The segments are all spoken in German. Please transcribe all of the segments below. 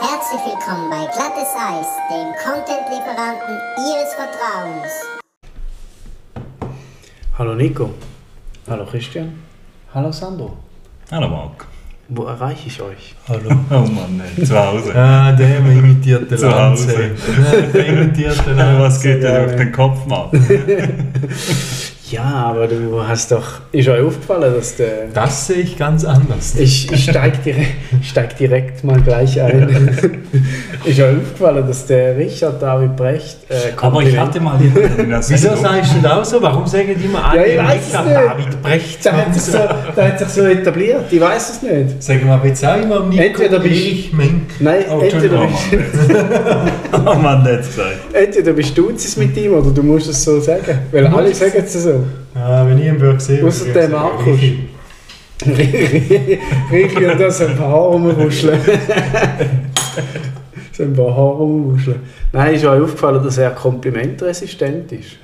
Herzlich willkommen bei Glattes Eis, dem Content-Lieferanten Ihres Vertrauens. Hallo Nico. Hallo Christian. Hallo Sandro. Hallo Marc. Wo erreiche ich euch? Hallo. Oh Mann, ey, zu Hause. Ah, der imitiert den Zu Hause. Lanze. Der imitiert den Lanze. Was geht dir durch den Kopf, Marc? Ja, aber du hast doch. Ist euch aufgefallen, dass der. Das sehe ich ganz anders. Ich, ich steig, direkt, steig direkt mal gleich ein. ist euch aufgefallen, dass der Richard David Brecht. Äh, Aber ich hatte mal jemanden Wieso sagst du das auch so? Warum sagen die immer Ja, alle, ich weiß es Richard nicht. David Brecht? Der hat, sich so, der hat sich so etabliert, ich weiß es nicht. Sagen wir jetzt auch immer Nico Entweder bist- Erich Menk. Nein, Oh, entweder, bist, Oh Mann, der hat's gesagt. entweder bist du es mit ihm oder du musst es so sagen. Weil alle sagen es so. Ah, wenn ich ihn würde sehen Ausser würde ich der sagen, Markus. Richi und da so ein paar Haare rumwuscheln. so ein paar Haare rumwuscheln. Nein, ist euch aufgefallen, dass er komplimentresistent ist.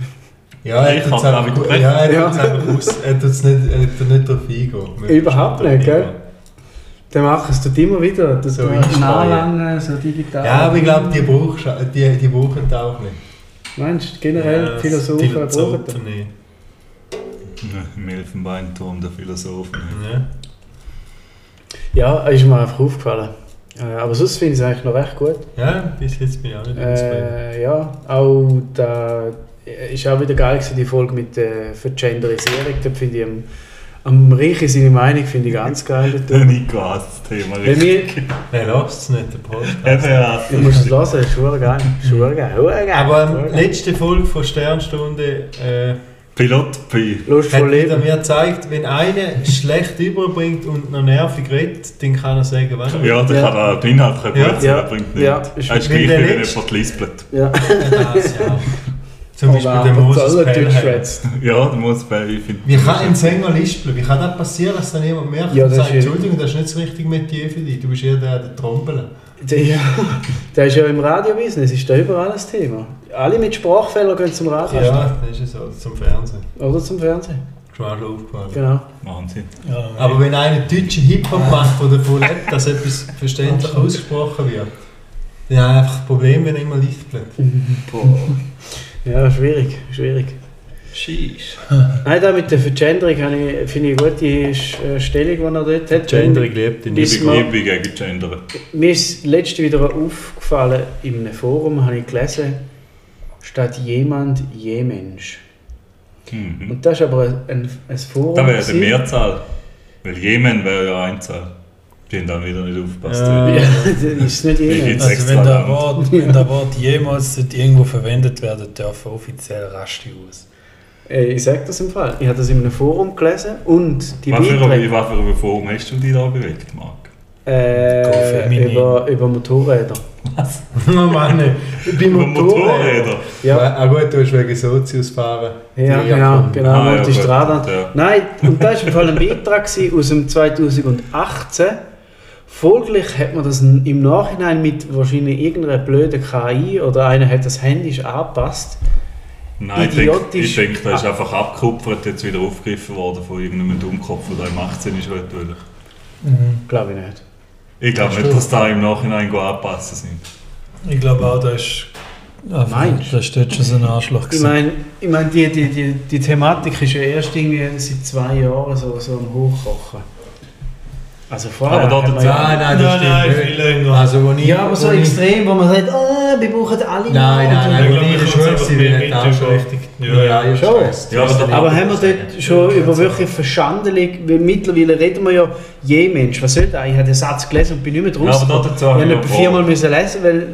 Ja, er tut es einfach, David Brecht. ja, er Ja. aus. Er tut es nicht, er nicht drauf eingehen. Überhaupt nicht, gell? Der macht es tut immer wieder. Das So nachlangen, so digital. Ja, aber ich glaube, die, brauchst, du- die, die brauchen das auch nicht. Meinst du, generell Ja, Philosophen brauchen das? Nicht. Im Elfenbeinturm der Philosophen. Ja. Ja, ist mir einfach aufgefallen. Äh, aber sonst finde ich es eigentlich noch recht gut. ja, bis jetzt bin ich auch nicht. Äh, ja, auch da ist auch wieder geil gewesen, die Folge mit der Vergenderisierung. Da finde ich am, am Reichen seine Meinung finde ich ganz geil. Nico hasst das Thema richtig. wir, Nein, lasst es nicht, der Podcast. Ja. du musst es hören, das ist schon geil. Schon geil. Schon geil. Aber ähm, letzte Folge von Sternstunde äh, Pilot Pi. Lust hat wieder mir gezeigt, wenn einer schlecht überbringt und noch nervig redet, dann kann er sagen, was er Ja, der Ja. kann auch den Inhalt Ja. gut sein, Ja. er bringt nicht. Ja, Er ist ist wie gleich, wie wenn jemand lispelt. Ja. Das, ja. Zum Beispiel Aber der Moses durchschwätzt. Ja, der muss bei, ich finde... Wie kann ein Sänger lispeln? Wie kann das passieren, dass dann jemand merkt Ja, und sagt, ist- Entschuldigung, das ist nicht das richtige Metier für dich, du bist eher der, der Trompeln. Der, ja, der ist ja im Radiobusiness, ist da überall ein Thema. Alle mit Sprachfehlern gehen zum Radio Ja, das ist es so, zum Fernsehen. oder zum Fernsehen. Auch schon aufgefallen. Genau. Wahnsinn. Ja, aber wenn einer deutschen Hip-Hop macht, der davon lebt, dass etwas verständlich ausgesprochen wird, dann habe ich einfach ein Problem, wenn er immer lispelt. Ja, schwierig, schwierig. Sheesh. Nein, da mit der Vergenderung finde ich eine gute äh, Stellung, die er dort hat. lebt in Ich man- bin gegen Gender. Mir ist letzte wieder aufgefallen, in einem Forum habe ich gelesen, statt jemand, je Mensch. Mhm. Und das ist aber ein, ein, ein Forum. Da wäre die gewesen. Mehrzahl. Weil Jemen wäre ja Einzahl. Die haben dann wieder nicht aufgepasst. Ja. Ja, das ist nicht geht's? Also wenn der. Wort, wenn der Wort jemals irgendwo verwendet werden darf, offiziell rasch aus. Äh, Ich sage das im Fall. Ich habe das in einem Forum gelesen und die Was für, Beiträge ein- was für eine Form hast du dich da bewegt, Marc? äh, über, über Motorräder. Oh Mann, bei Über Motorräder? Ja, Ah gut, du hast wegen Sozius fahren. ja genau, Japan. genau. Ah, ja, Multistrada. ja. Nein, und da war im Fall ein Beitrag aus dem 2018. Folglich hat man das im Nachhinein mit wahrscheinlich irgendeiner blöden KI oder einer hat das händisch angepasst. Nein, ich denke, Idiotisch. ich denke, das ist einfach abgekupfert, jetzt wieder aufgegriffen worden von irgendeinem Dummkopf, der im 18 ist. Natürlich. Glaube ich nicht. Ich glaube nicht, dass da im Nachhinein go anpassen sind. Ich glaube auch, das ist. Meinst du? das ist dort schon so ein Arschloch. Ich meine, ich mein, die, die, die, die Thematik ist ja erst irgendwie seit zwei Jahren so, so am Hochkochen. Also vorher Aber da dazu- ja, Nein, nein, das Nein, stimmt nein, nicht. viel länger. Also, wo ich, ja, aber so wo ich- extrem, wo man sagt, ah, wir brauchen alle Nein, nein, nein, wo ich der einfach mehr das auch schon mit richtig. über- Ja, ja, schon. Ja, aber da- Aber haben wir dort schon über wirklich Verschandelung, weil mittlerweile reden wir ja je Mensch, was soll das? Ich habe den Satz gelesen und bin nicht mehr Ja, draus. aber da dazu ich habe ich viermal müssen lesen, weil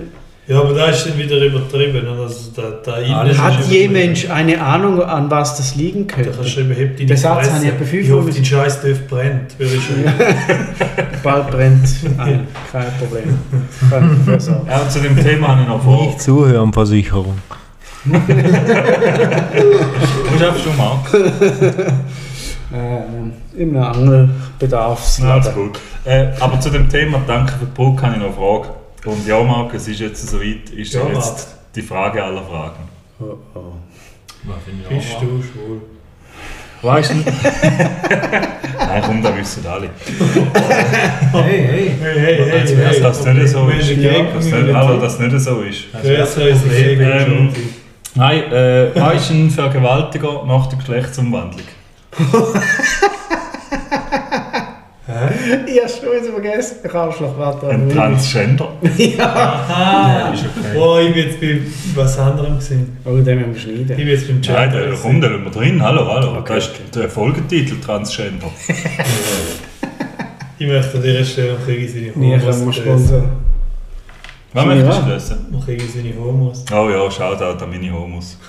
Ja, aber da ist dann wieder übertrieben. Also da, da ist hat je. Mensch eine Ahnung, an was das liegen Da könnte? kannst du schreiben, heb deine Den Satz Fresse. habe ich fünfmal Ich hoffe, dein scheiß Dörf brennt. Bald brennt ein, kein Problem. Ja, zu dem Thema habe ich noch vor. zuhören, Versicherung. Du schaffst schon, Marc. Ähm, Im Angelbedarfsladen. Alles gut. Äh, aber zu dem Thema Danke für die Brücke habe ich noch eine Frage. Und ja, Marc, es ist jetzt soweit, ist Ja, jetzt die Frage aller Fragen. Oh, oh. Bist du schwul? Weißt du? Nein, komm, da wissen alle. Hey, hey. Hey, hey, hey, wär's Dass das nicht so ist. Ja, Dass nicht, das nicht so ist. Grüße uns Leben. Nein, äh, was ist ein Vergewaltiger nach der Geschlechtsumwandlung? Ich hab's schon wieder vergessen. Ich Arschloch, warte. Ein Transgender. Aha! ist okay. Oh, ich bin jetzt bei was anderem gesehen. Oh, den müssen wir Ich schneiden. bin jetzt beim Nein, Gender. der gewesen. kommt, der lassen wir drin. Hallo, hallo. Okay, das ist okay. der Folgetitel Transgender. Ich möchte an dieser Stelle noch seine Nie Homos können wir grüßen. sponsern. Was Finde ich möchtest du lösen? Noch irgendwie seine Homos. Oh ja, Shoutout an meine Homos.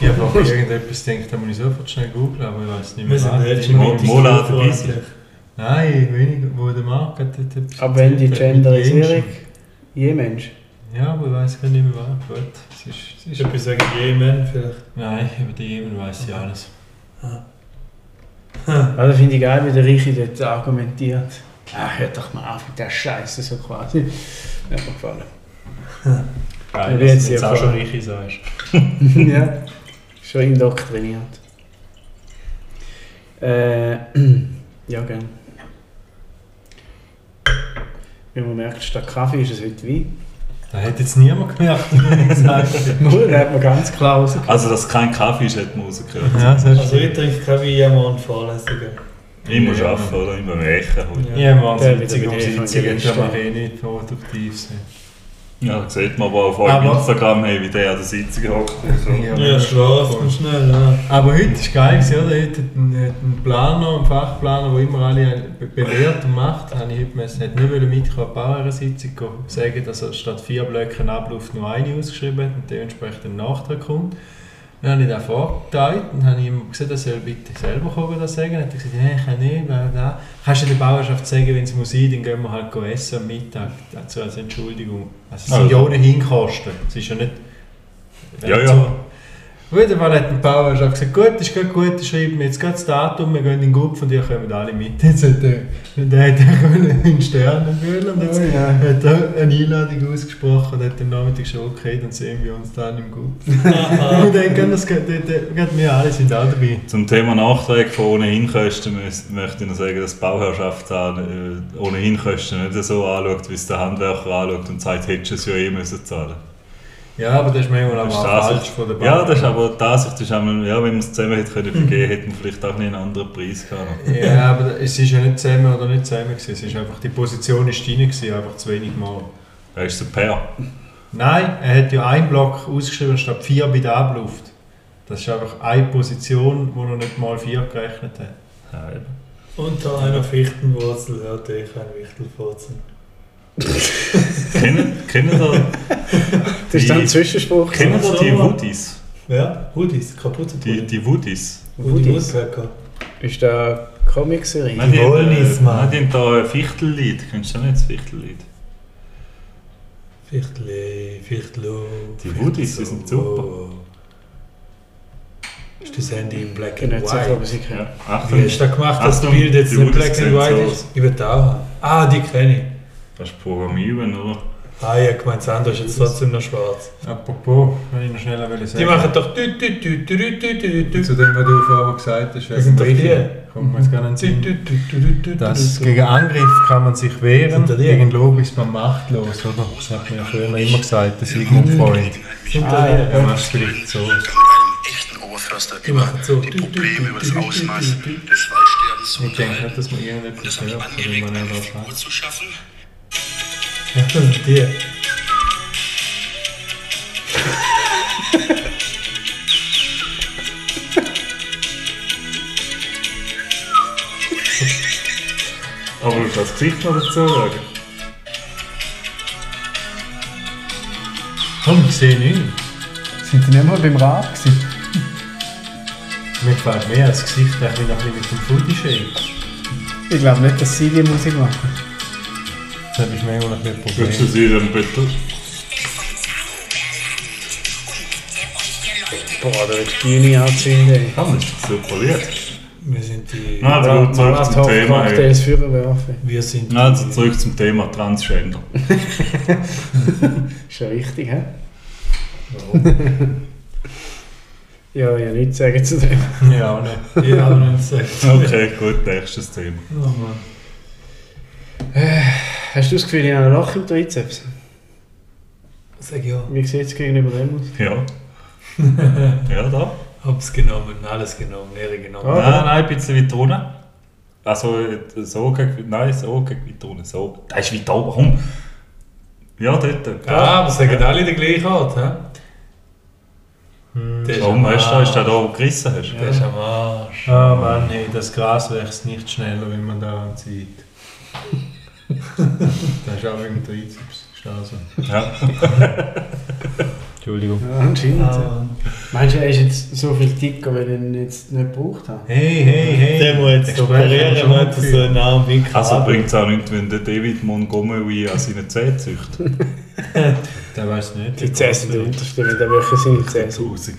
Ich habe auch irgendetwas gedacht, da muss ich sofort schnell googeln, aber ich weiß nicht mehr. Wir sind was. nicht Mo- Mola der freundlich. Nein, wenig, wo der Markt hat etwas Aber wenn die Genderisierung, je Mensch. Ja, aber ich weiß gar nicht mehr was. Gut, es ist, es Ich ist etwas sagen Jemen vielleicht. Nein, über die Jemen weiß ich alles. Also finde ich geil, wie der Reiche dort argumentiert. Ah, hört doch mal auf mit der Scheiße so quasi. Hat mir gefallen. Geil, dass jetzt du jetzt auch schon richtig sagst. ja, schon indoktriniert. Äh, ja, gern. Wie man merkt, statt Kaffee ist es heute Wein. Da hat jetzt niemand gemerkt. Nur, da hat man ganz klar rausgehört. Also, dass es kein Kaffee ist, hat man rausgehört. Ja, das Also ich trinke kein Wein und Vorlesungen. Ich muss Ja. arbeiten, oder? Ich muss rechnen. heute. Ja, man, Der die wird wieder Sitzungen, da Evangelist, mag eh nicht produktiv sein. Ja, da sieht man aber auf eurem Instagram, hey, wie der an der Sitzung hockt. So. Ja, schlaft man schnell, ja. Aber heute ist geil, gewesen, oder? Heute hat ein, hat ein Planer, ein Fachplaner, der immer alle be- belehrt und macht, habe ich heute müssen, hat nicht wollen mitkommen, an einer Sitzung sagen, dass er statt vier Blöcken Ablauf nur eine ausgeschrieben hat und dementsprechend ein Nachtrag kommt. Dann habe ich das vorgeteilt und habe ihm gesagt, er soll bitte selber kommen das sagen. Dann hat er gesagt, nein, ich kann nicht, bla bla. Kannst du der Bauerschaft sagen, wenn es muss sein, dann gehen wir halt essen am Mittag, dazu als Entschuldigung. Also es sind ja Also. ohnehin Kosten, es ist ja nicht... Ja, ja. Auf jeden Fall hat der Bauerschaft gesagt, gut, ist gut, gut, schreiben wir jetzt gerade das Datum, wir gehen in den Gupf und ihr kommt alle mit. Jetzt hat er, dann hat er können in Sternen fühlen und jetzt Oh ja. hat er eine Einladung ausgesprochen und hat am Nachmittag schon okay, dann sehen wir uns dann im Gupf. und dann gehen das, wir alle sind auch dabei. Zum Thema Nachträge von ohnehin Kosten möchte ich noch sagen, dass die Bauherrschaft äh, ohnehin Kosten nicht so anschaut, wie es der Handwerker anschaut und sagt, hättest du es ja eh müssen zahlen Ja, aber das ist manchmal auch falsch von der Ja, das ist aber die Ansicht, das ist einmal, ja, wenn man es zusammen hätte können vergeben, hätte man vielleicht auch nicht einen anderen Preis gehabt. Ja, aber es ist ja nicht zusammen oder nicht zusammen gewesen. Es ist einfach, die Position ist drin gewesen, einfach zu wenig Mal. Da ist es ein Pair. Nein, er hat ja einen Block ausgeschrieben statt vier bei der Abluft. Das ist einfach eine Position, wo er nicht mal vier gerechnet hat. Ja, eben. Unter einer Fichtenwurzel hörte ich ein Wichtelfurzen. Kennen, kennen ihr, Das ist dann Die- ein Zwischenspruch. kennen ihr die. Woodies? Ja, Hoodies, Die, Kapuzenpulli. die Woodies? Woody Woodies. Woodpecker. Ist da Comicserie? Nein, die Wollnis, äh, Mann. nein, die haben da ein Fichtellied. Kennst du nicht das Fichtellied? Fichtle, Fichtlo. Die Woodies, die sind super. Ist das Handy in Black and nicht sicher, ob White? ich sie kenne. Ja, Achtung, Wie hast du das gemacht, dass das Bild jetzt die nicht Woodies Black and White ist? Ich will da haben. Ah, die kenne ich. Das ist Programmieren, oder? Ah, ich habe gemeint, das andere ist jetzt trotzdem noch schwarz. Apropos, wenn ich noch schneller will sagen. Die machen doch dü dü dü dü dü dü dü dü Zu dem, was du vorher gesagt hast, Das sind doch wegen die. Kommt mir jetzt gar nicht dü in den dü Sinn. dü dü dü dü Das gegen Angriff kann man sich wehren, gegen Lob ist man machtlos, oder? Das hat mir ja früher immer gesagt, der Sigmund Freud. Sind Ah, ja. Er es vielleicht so. Die machen so. die Probleme, über das Ausmaß des Waldsterbens Ich denke nicht, dass man irgendetwas hört, angeregte man ja Ruhe das die. Aber du das Gesicht noch dazu sagen. Komm, ich sehe nichts. Sind die nicht mal beim Rad gewesen? Mir gefällt mehr als Gesicht, ein bisschen noch ein bisschen mit dem Footy Shake. Ich glaube nicht, dass sie die Musik machen. Das ist manchmal ein bisschen ein Würdest du Problem. sie dann bitte? Boah, da wird die Bühne anzünden. Komm, das ist super Lied. Wir sind die. Na, also zurück zum Thema. ey. Cocktails für werfen. Wir sind Na, Also zurück zum Thema Transgender. Ist ja wichtig, hä? ja, ja, nichts sagen zu dem. Ja, auch nicht. Ja, aber nicht gesagt. Okay, gut, nächstes Thema. Oh Mann. Hast du das Gefühl, ich habe ein Loch im Trizeps? Sag ja. Wie sieht es gegenüber dem aus? Ja. ja, da. Hab's genommen, alles genommen, Lehre genommen. Ah. Nein, nein, ein bisschen weiter unten. Also, so gegen, nein, so gegen weiter unten. So. Das ist weiter oben, komm. Ja, dort. Ja, aber sagen alle den gleichen Ort, hä? Warum hast du da, ist der Arsch. da gerissen hast? Der ist am Arsch. Ah Mann, hey, das Gras wächst nicht schneller, wenn man daran zieht. Das ist auch wegen Trizeps. Ist auch so. Ja. Entschuldigung. Ja, anscheinend. Ah, Meinst du, er ist jetzt so viel dicker, weil ich ihn jetzt nicht gebraucht habe? Hey, hey, hey. Der muss jetzt operieren, hat so einen Arm wie Also bringt es auch nichts, wenn der David Montgomery an seinen Zähnen züchtet. Der weiß nicht. Die Zähne sind unterste, wenn der wirklich seine Zähne.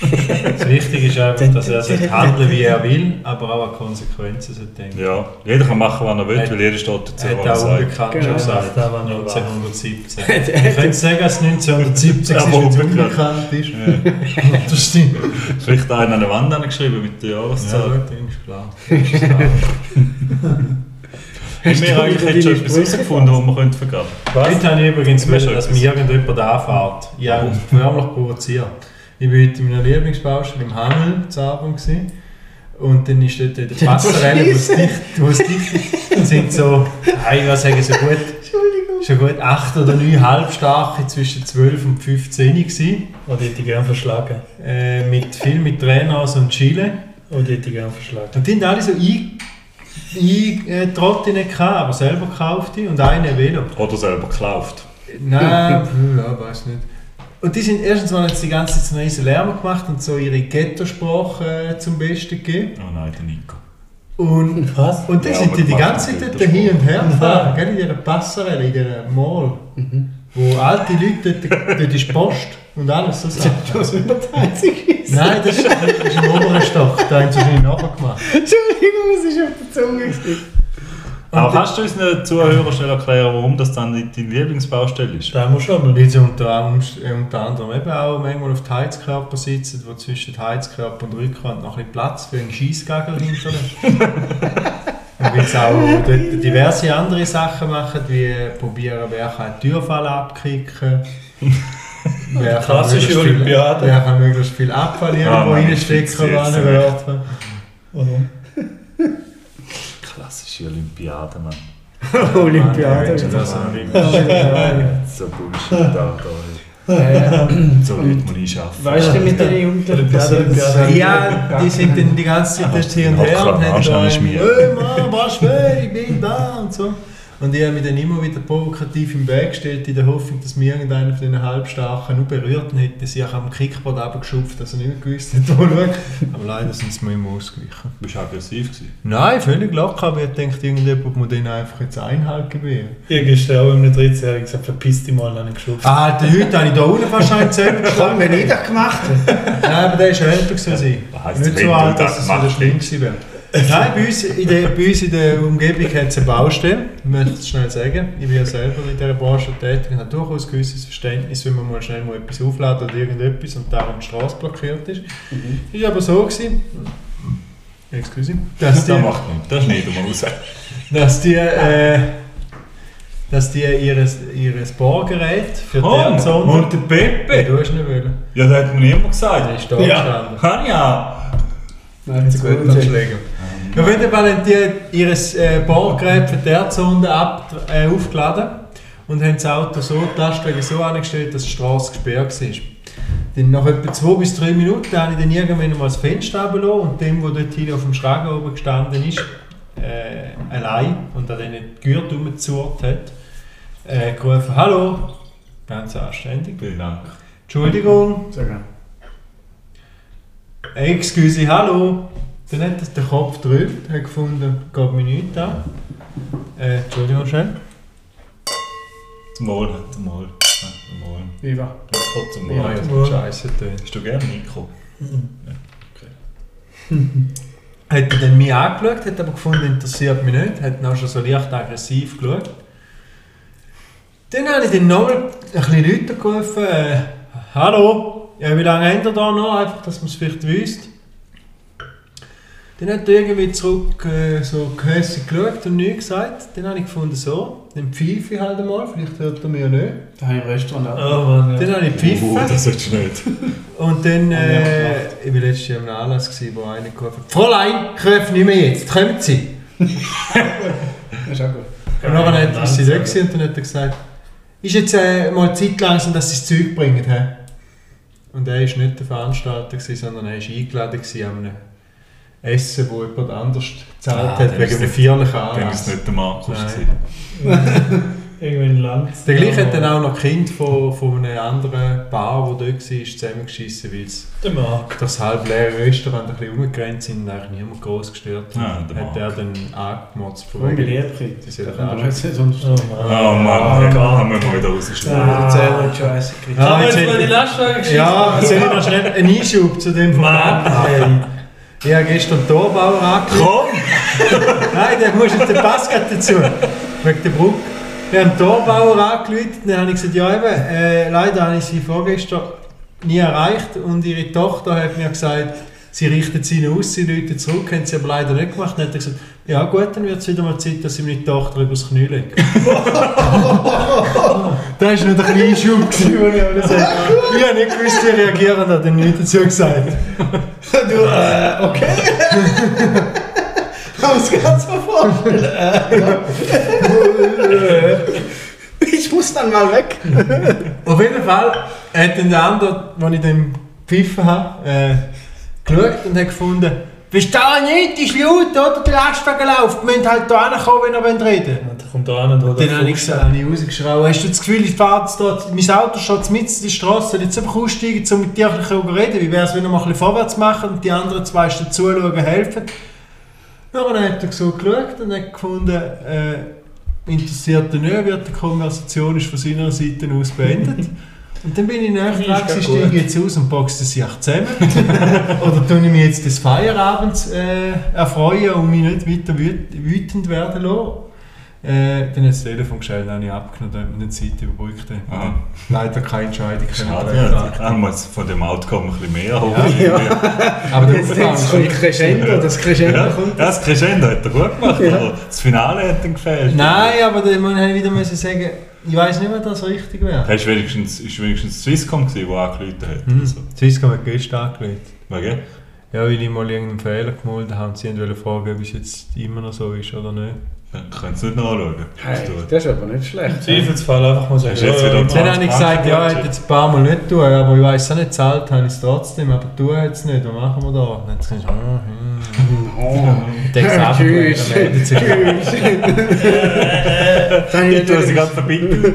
Das Wichtige ist einfach, dass er sollte handeln wie er will, aber auch an Konsequenzen sollte denken. Ja, jeder kann machen, was er will, weil jeder steht dazu, Er hat was er auch sagt. unbekannt Genau. schon gesagt, Da war noch 1917. Er Ich könnte sagen, dass 1970 Ja, ist, aber wenn es unbekannt. ist. Das stimmt. Vielleicht einer an der Wand angeschrieben mit der Ja, Jahreszahl. klar. Das ist klar. Haben wir eigentlich jetzt schon etwas herausgefunden, was wir können vergeben Heute habe ich übrigens wollen, dass mich irgendjemand anfährt. Ich habe förmlich provoziert. Ich war heute in meiner Lieblingsbaustelle im Handel zu Abend. Gewesen. Und dann ist dort die Passerelle, wo es dicht, wo es dicht ist, sind so, ich würde sagen, so gut, schon gut acht oder neun Halbstarke zwischen 12 und 15 gewesen. Oder hätte ich gern verschlagen. Äh, mit, viel mit Trainers und Chile. Oder hätte ich gern verschlagen. Und die haben alle so eingetrotten, aber selber gekaufte und eine Velo. Oder selber gekauft. Nein, ja, weiß nicht. Und die sind erstens mal jetzt die ganze Zeit so einen riesen Lärm gemacht und so ihre Ghetto-Sprache äh, zum Besten gegeben. Oh nein, der Nico. Und, Was? und dann Ja, sind die die ganze Zeit dort hin und her gefahren, gell, in dieser Passerelle, in dieser Mall. Wo alte Leute, dort, dort ist Post und alles so Sachen. Immer der einzige ist. Nein, das ist, das ist im oberen Stock, da haben sie wahrscheinlich nachher gemacht. Entschuldigung, es ist auf der Zunge. gewesen. Aber kannst du unseren Zuhörern schnell erklären, warum das dann nicht deine Lieblingsbaustelle ist? Da muss schon. Weil sie unter, anderem- unter anderem eben auch manchmal auf die Heizkörper sitzen, wo zwischen Heizkörper und Rückwand noch ein bisschen Platz für einen Scheissgagel hinterlässt. und weil sie auch dort diverse andere Sachen machen, wie probieren, wer kann die Türfalle abkicken. Wer kann Klassische möglichst viel- Olympiade. Wer kann möglichst viel Abfall irgendwo Ah, nein, reinstecken oder jetzt anwerfen. Warum? Klassische Olympiade, Mann. Olympiade. Mann, das so. So Bullshit da, da. Ja. So Leute muss ich arbeiten. Weißt du, mit den Jugendlichen passiert. Ja, die sind dann die ganze Zeit dort hin und her und haben da. «Hey Mann, was schwer, ich bin da» und so. Und ich habe mich dann immer wieder provokativ im Weg gestellt, in der Hoffnung, dass mir irgendeiner von diesen Halbstarken nur berührt und hätte sie auch am Kickboard runtergeschupft, dass er nicht mehr gewusst hat, wo schauen. Aber leider sind sie mir immer ausgewichen. Bist du aggressiv gewesen? Nein, völlig locker, aber ich denke, irgendjemand muss denen einfach jetzt Einhalt gewähren. Ich gestern auch einem 13-Jährigen gesagt, verpiss dich mal, einen geschubst. Ah, der heute habe ich da unten wahrscheinlich selber geschlagen. Wenn ich das gemacht habe. Nein, aber der ist älter heisst, Nicht so alt, das dass es wieder schlimm gewesen wäre. Nein, bei uns, in der, bei uns in der Umgebung hat es eine Baustelle. Ich möchte es schnell sagen. Ich bin ja selber in dieser Branche tätig und habe durchaus ein gewisses Verständnis, wenn man mal schnell mal etwas aufladen oder irgendetwas und darum die Straße blockiert ist. Ist aber so gewesen, excuse, dass die, Das macht nichts, das schneiden wir raus. dass die, äh, dass die ihres, ihres Bohrgerät für Oh, Erdsonde... und der Pepe? du hast nicht wollen. Ja, das hat mir niemand Der gesagt. ist da Ja. gestanden. Kann ich auch. Nein, zu gut. Anschläge. Auf jeden Fall haben die ihr äh, Bohrgerät für die Erdsonde ab, äh, aufgeladen und haben das Auto so, die Lastwagen so angestellt, dass die Straße gesperrt war. Dann nach etwa zwei bis drei Minuten habe ich dann irgendwann mal das Fenster runtergelassen und dem, der dort hinten auf dem Schragen oben gestanden ist, äh, allein und an diesen Gürtel rumgezurrt hat, äh, gerufen, «Hallo!» Ganz anständig. Vielen Dank. «Entschuldigung!» Sehr gerne. Excuse, hallo. Dann hat das der Kopf gedrückt, hat gefunden, geht mir nichts an. Äh, Entschuldigung, schnell. Zum Wohl, zum. Ja, Zum Wohl. Viva. Nico, zum Ja, Wohl. jetzt wird scheiße tun. Hast du gerne Nico? Hat er dann mich angeschaut, hat aber gefunden, interessiert mich nicht, hat dann auch schon so leicht aggressiv geschaut. Dann habe ich dann nochmal ein bisschen Leute gerufen, äh, hallo, ja, wie lange habt ihr da noch, einfach, dass man es vielleicht wüsst. Dann hat er irgendwie zurück äh, so gehässig geschaut und nichts gesagt. Dann habe ich gefunden, so, dann pfeife ich halt einmal, vielleicht hört er mich ja nicht. Da habe ich im Restaurant auch. Oh Mann, ja. Dann habe ich Uh, gepfiffen das solltest du nicht. und dann, äh, ich war letztes Jahr am Anlass, gewesen, wo einer gerufen hat, Fräulein, ich rufe nicht mehr jetzt, kommt sie. Das ist auch gut. Und dann hat- ist sie gewesen und dann hat er gesagt, ist jetzt äh, mal Zeit langsam, dass sie das Zeug bringen. He? Und er war nicht der Veranstalter, gewesen, sondern er war eingeladen an einem Essen, wo jemand anders gezahlt Ah, hat, wegen ist nicht- feierlichen Dann war es nicht der Markus. Nein. ein Land. Der gleiche hat dann auch noch Kind von, von einem anderen Paar, der dort war, zusammengeschissen, weil Der das halb leere Restaurant ein bisschen umgerannt sind und eigentlich niemand groß gestört hat. Ah, der hat er dann angemotzt von wegen. Liebchen. Das ist der kann man jetzt nicht Oh. Mann. Oh Mann, Ah, Gott. haben wir mal wieder rausgeschnitten. Ah. Scheiße. Wir jetzt mal die Lastwagen geschissen? Ja, soll ich noch schnell einen Einschub zu dem Mann? Ich habe gestern den Torbauer angerufen. Komm! Nein, der muss jetzt, passt gerade dazu. Wegen der Brücke. Wir haben den Torbauer angerufen dann habe ich gesagt, ja eben, äh, leider habe ich sie vorgestern nie erreicht und ihre Tochter hat mir gesagt, sie richtet sie aus, sie läutet zurück, haben sie aber leider nicht gemacht. Dann hat er gesagt, ja gut, dann wird es wieder mal Zeit, dass ich meine Tochter übers Knie lege. das war noch ein kleiner Schub, gewesen, wo ich aber gesagt habe. Ich habe nicht gewusst, wie reagieren, hat er nicht dazu gesagt. Du, äh, okay. Kann man sich ganz so vorstellen. Äh, ich muss dann mal weg. Auf jeden Fall hat dann der andere, als ich dann gepfiffen habe, äh, geschaut und hat gefunden, Verstehe nicht, die ist laut, oder? Der Lastwagen läuft. Wir müssen halt hier hinkommen, wenn ihr reden wollt. Der kommt da an und holt Dann habe ich, Fuß. gesagt, habe ich rausgeschrien, hast du das Gefühl, ich fahre jetzt dort, mein Auto steht mitten in der Straße, jetzt einfach aussteigen, um mit dir ein bisschen darüber reden? Wie wäre es, wenn wir mal ein bisschen vorwärts machen und die anderen zwei stehen zuschauen, helfen? Ja, dann hat er so geschaut und hat gefunden, äh, interessiert ihn nicht, wird die Konversation ist von seiner Seite aus beendet. Und dann bin ich ich gut. steige jetzt aus und boxe sie auch zusammen. Oder tue ich mich jetzt des Feierabends äh, erfreuen und mich nicht weiter wüt wütend werden lassen? Äh, dann hat das Telefon dann habe ich abgenommen, mir die Zeit überbrückt. Ah. Leider keine Entscheidung Schade, ja. Haben wir jetzt von dem Outcome ein bisschen mehr hoch. Aber der Jetzt Aufgang jetzt ist kommt Crescendo, das Crescendo Ja, kommt. das Crescendo hat er gut gemacht, aber das Finale hat ihm gefehlt. Nein, aber dann muss ich wieder müssen sagen, ich weiß nicht, ob das richtig wäre. Hast du wenigstens, ist wenigstens Swisscom gewesen, der angerufen hat? Hm. Also, Swisscom hat gestern angelegt. wegen? Ja, weil ich mal irgendeinen Fehler gemalt habe und sie wollten fragen, ob es jetzt immer noch so ist oder nicht. Dann können Sie nicht nachschauen. Hey, das ist aber nicht schlecht. Im Zweifelsfall einfach mal sagen. Du jetzt ja, wieder Dann habe ich gesagt, ja, ich hätte jetzt ein paar Mal nicht tun, aber ich weiß auch nicht, zahlt habe ich es trotzdem, aber hat es nicht, was machen wir da? Und hat sie gesagt, ah, hm. Oh. Es einfach, Tschüss. dann Ich tue sie gerade verbinden.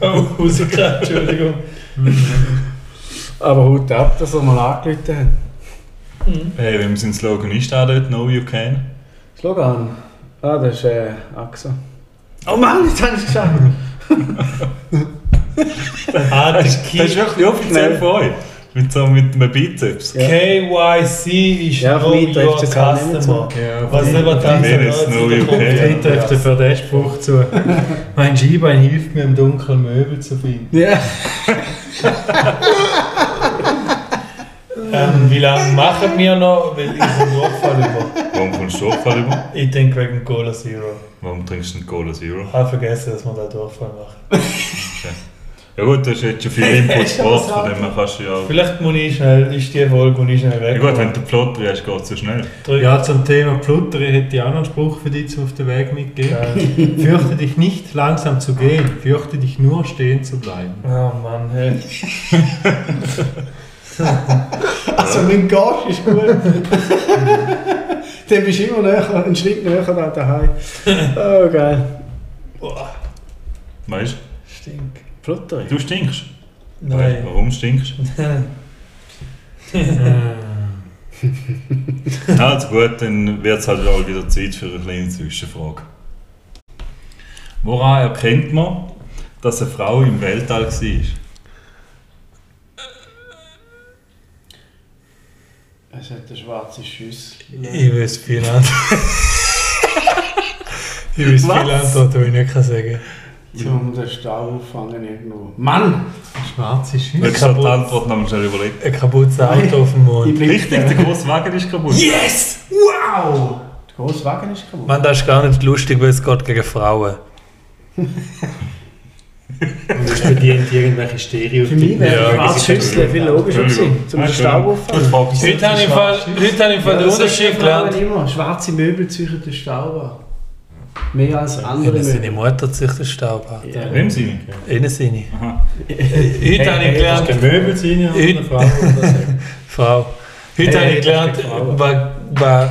Oh, rausgekriegt, Entschuldigung. Aber Hut ab, dass er mal angerufen hat. Hey, wenn sein Slogan ist da dort, No You Can. Slogan. Ah, das ist äh, Axo. Oh Mann, jetzt habe ich es geschafft. Ah, der Das ist Key. wirklich offiziell von euch. Mit so mit einem Bizeps. Ja. KYC ist Ja, mich Your Customer. Ja, Was nicht, was Mir ist Know You Can. Ich treffe für den Spruch zu. Mein Skibein hilft mir im Dunkeln Möbel zu finden. Ja. Ähm, wie lange machen wir noch? Weil ich einen Durchfall über. Warum kommst du Durchfall über? Ich denke wegen Cola Zero. Warum trinkst du einen Cola Zero? Ich habe vergessen, dass wir da Durchfall machen. Ja gut, du hast jetzt schon viel Input gebracht, von dem kannst du ja... Vielleicht muss ich schnell, ist die Folge, wo ich schnell Ja weg gut, wenn du Plot hast, geht es so schnell. Ja, zum Thema Plutter hätte ich auch noch einen Spruch für dich auf den Weg mitgeben. Geil. Fürchte dich nicht, langsam zu gehen. Fürchte dich nur, stehen zu bleiben. Oh Mann, hey. Also mein Gast ist gut. Dann bist du immer näher, einen Schritt näher da daheim. Oh geil. Boah, Weißt stink. Flutter. du? Du stinkst. Nein. Warum stinkst du? Also gut, dann wird es halt auch wieder Zeit für eine kleine Zwischenfrage. Woran erkennt man, dass eine Frau im Weltall war? Es hat eine schwarze Schüssel. Ich weiß viel Antwort. ich weiß Was? viel Antwort, die ich nicht kann sagen Um den Stau auffangen irgendwo. Mann! Schwarze Schüsse. Willst du die Antwort noch schnell überlegen? Ein kaputtes Auto auf dem Ich Mond. bin Richtig, der große Wagen ist kaputt. Yes! Wow! Der grosse Wagen ist kaputt. Man, das ist gar nicht lustig, weil es geht gegen Frauen. Und es bedient irgendwelche Stereotypen. Für mich wäre Ja, das Schüssel viel logischer gewesen, zum Ja, Staub auffangen. Heute habe ich im Fall, heute habe ich im Fall den Unterschied gelernt. immer. Schwarze Möbel züchten den Staub an. Mehr als andere Ja, seine. Mutter sich den Staub an. Ja. Wem sie? Innen seine. Aha. Heute habe ich gelernt, Keine Möbel sein oder eine Frau oder so. Frau. Heute Hey, habe ich das gelernt, was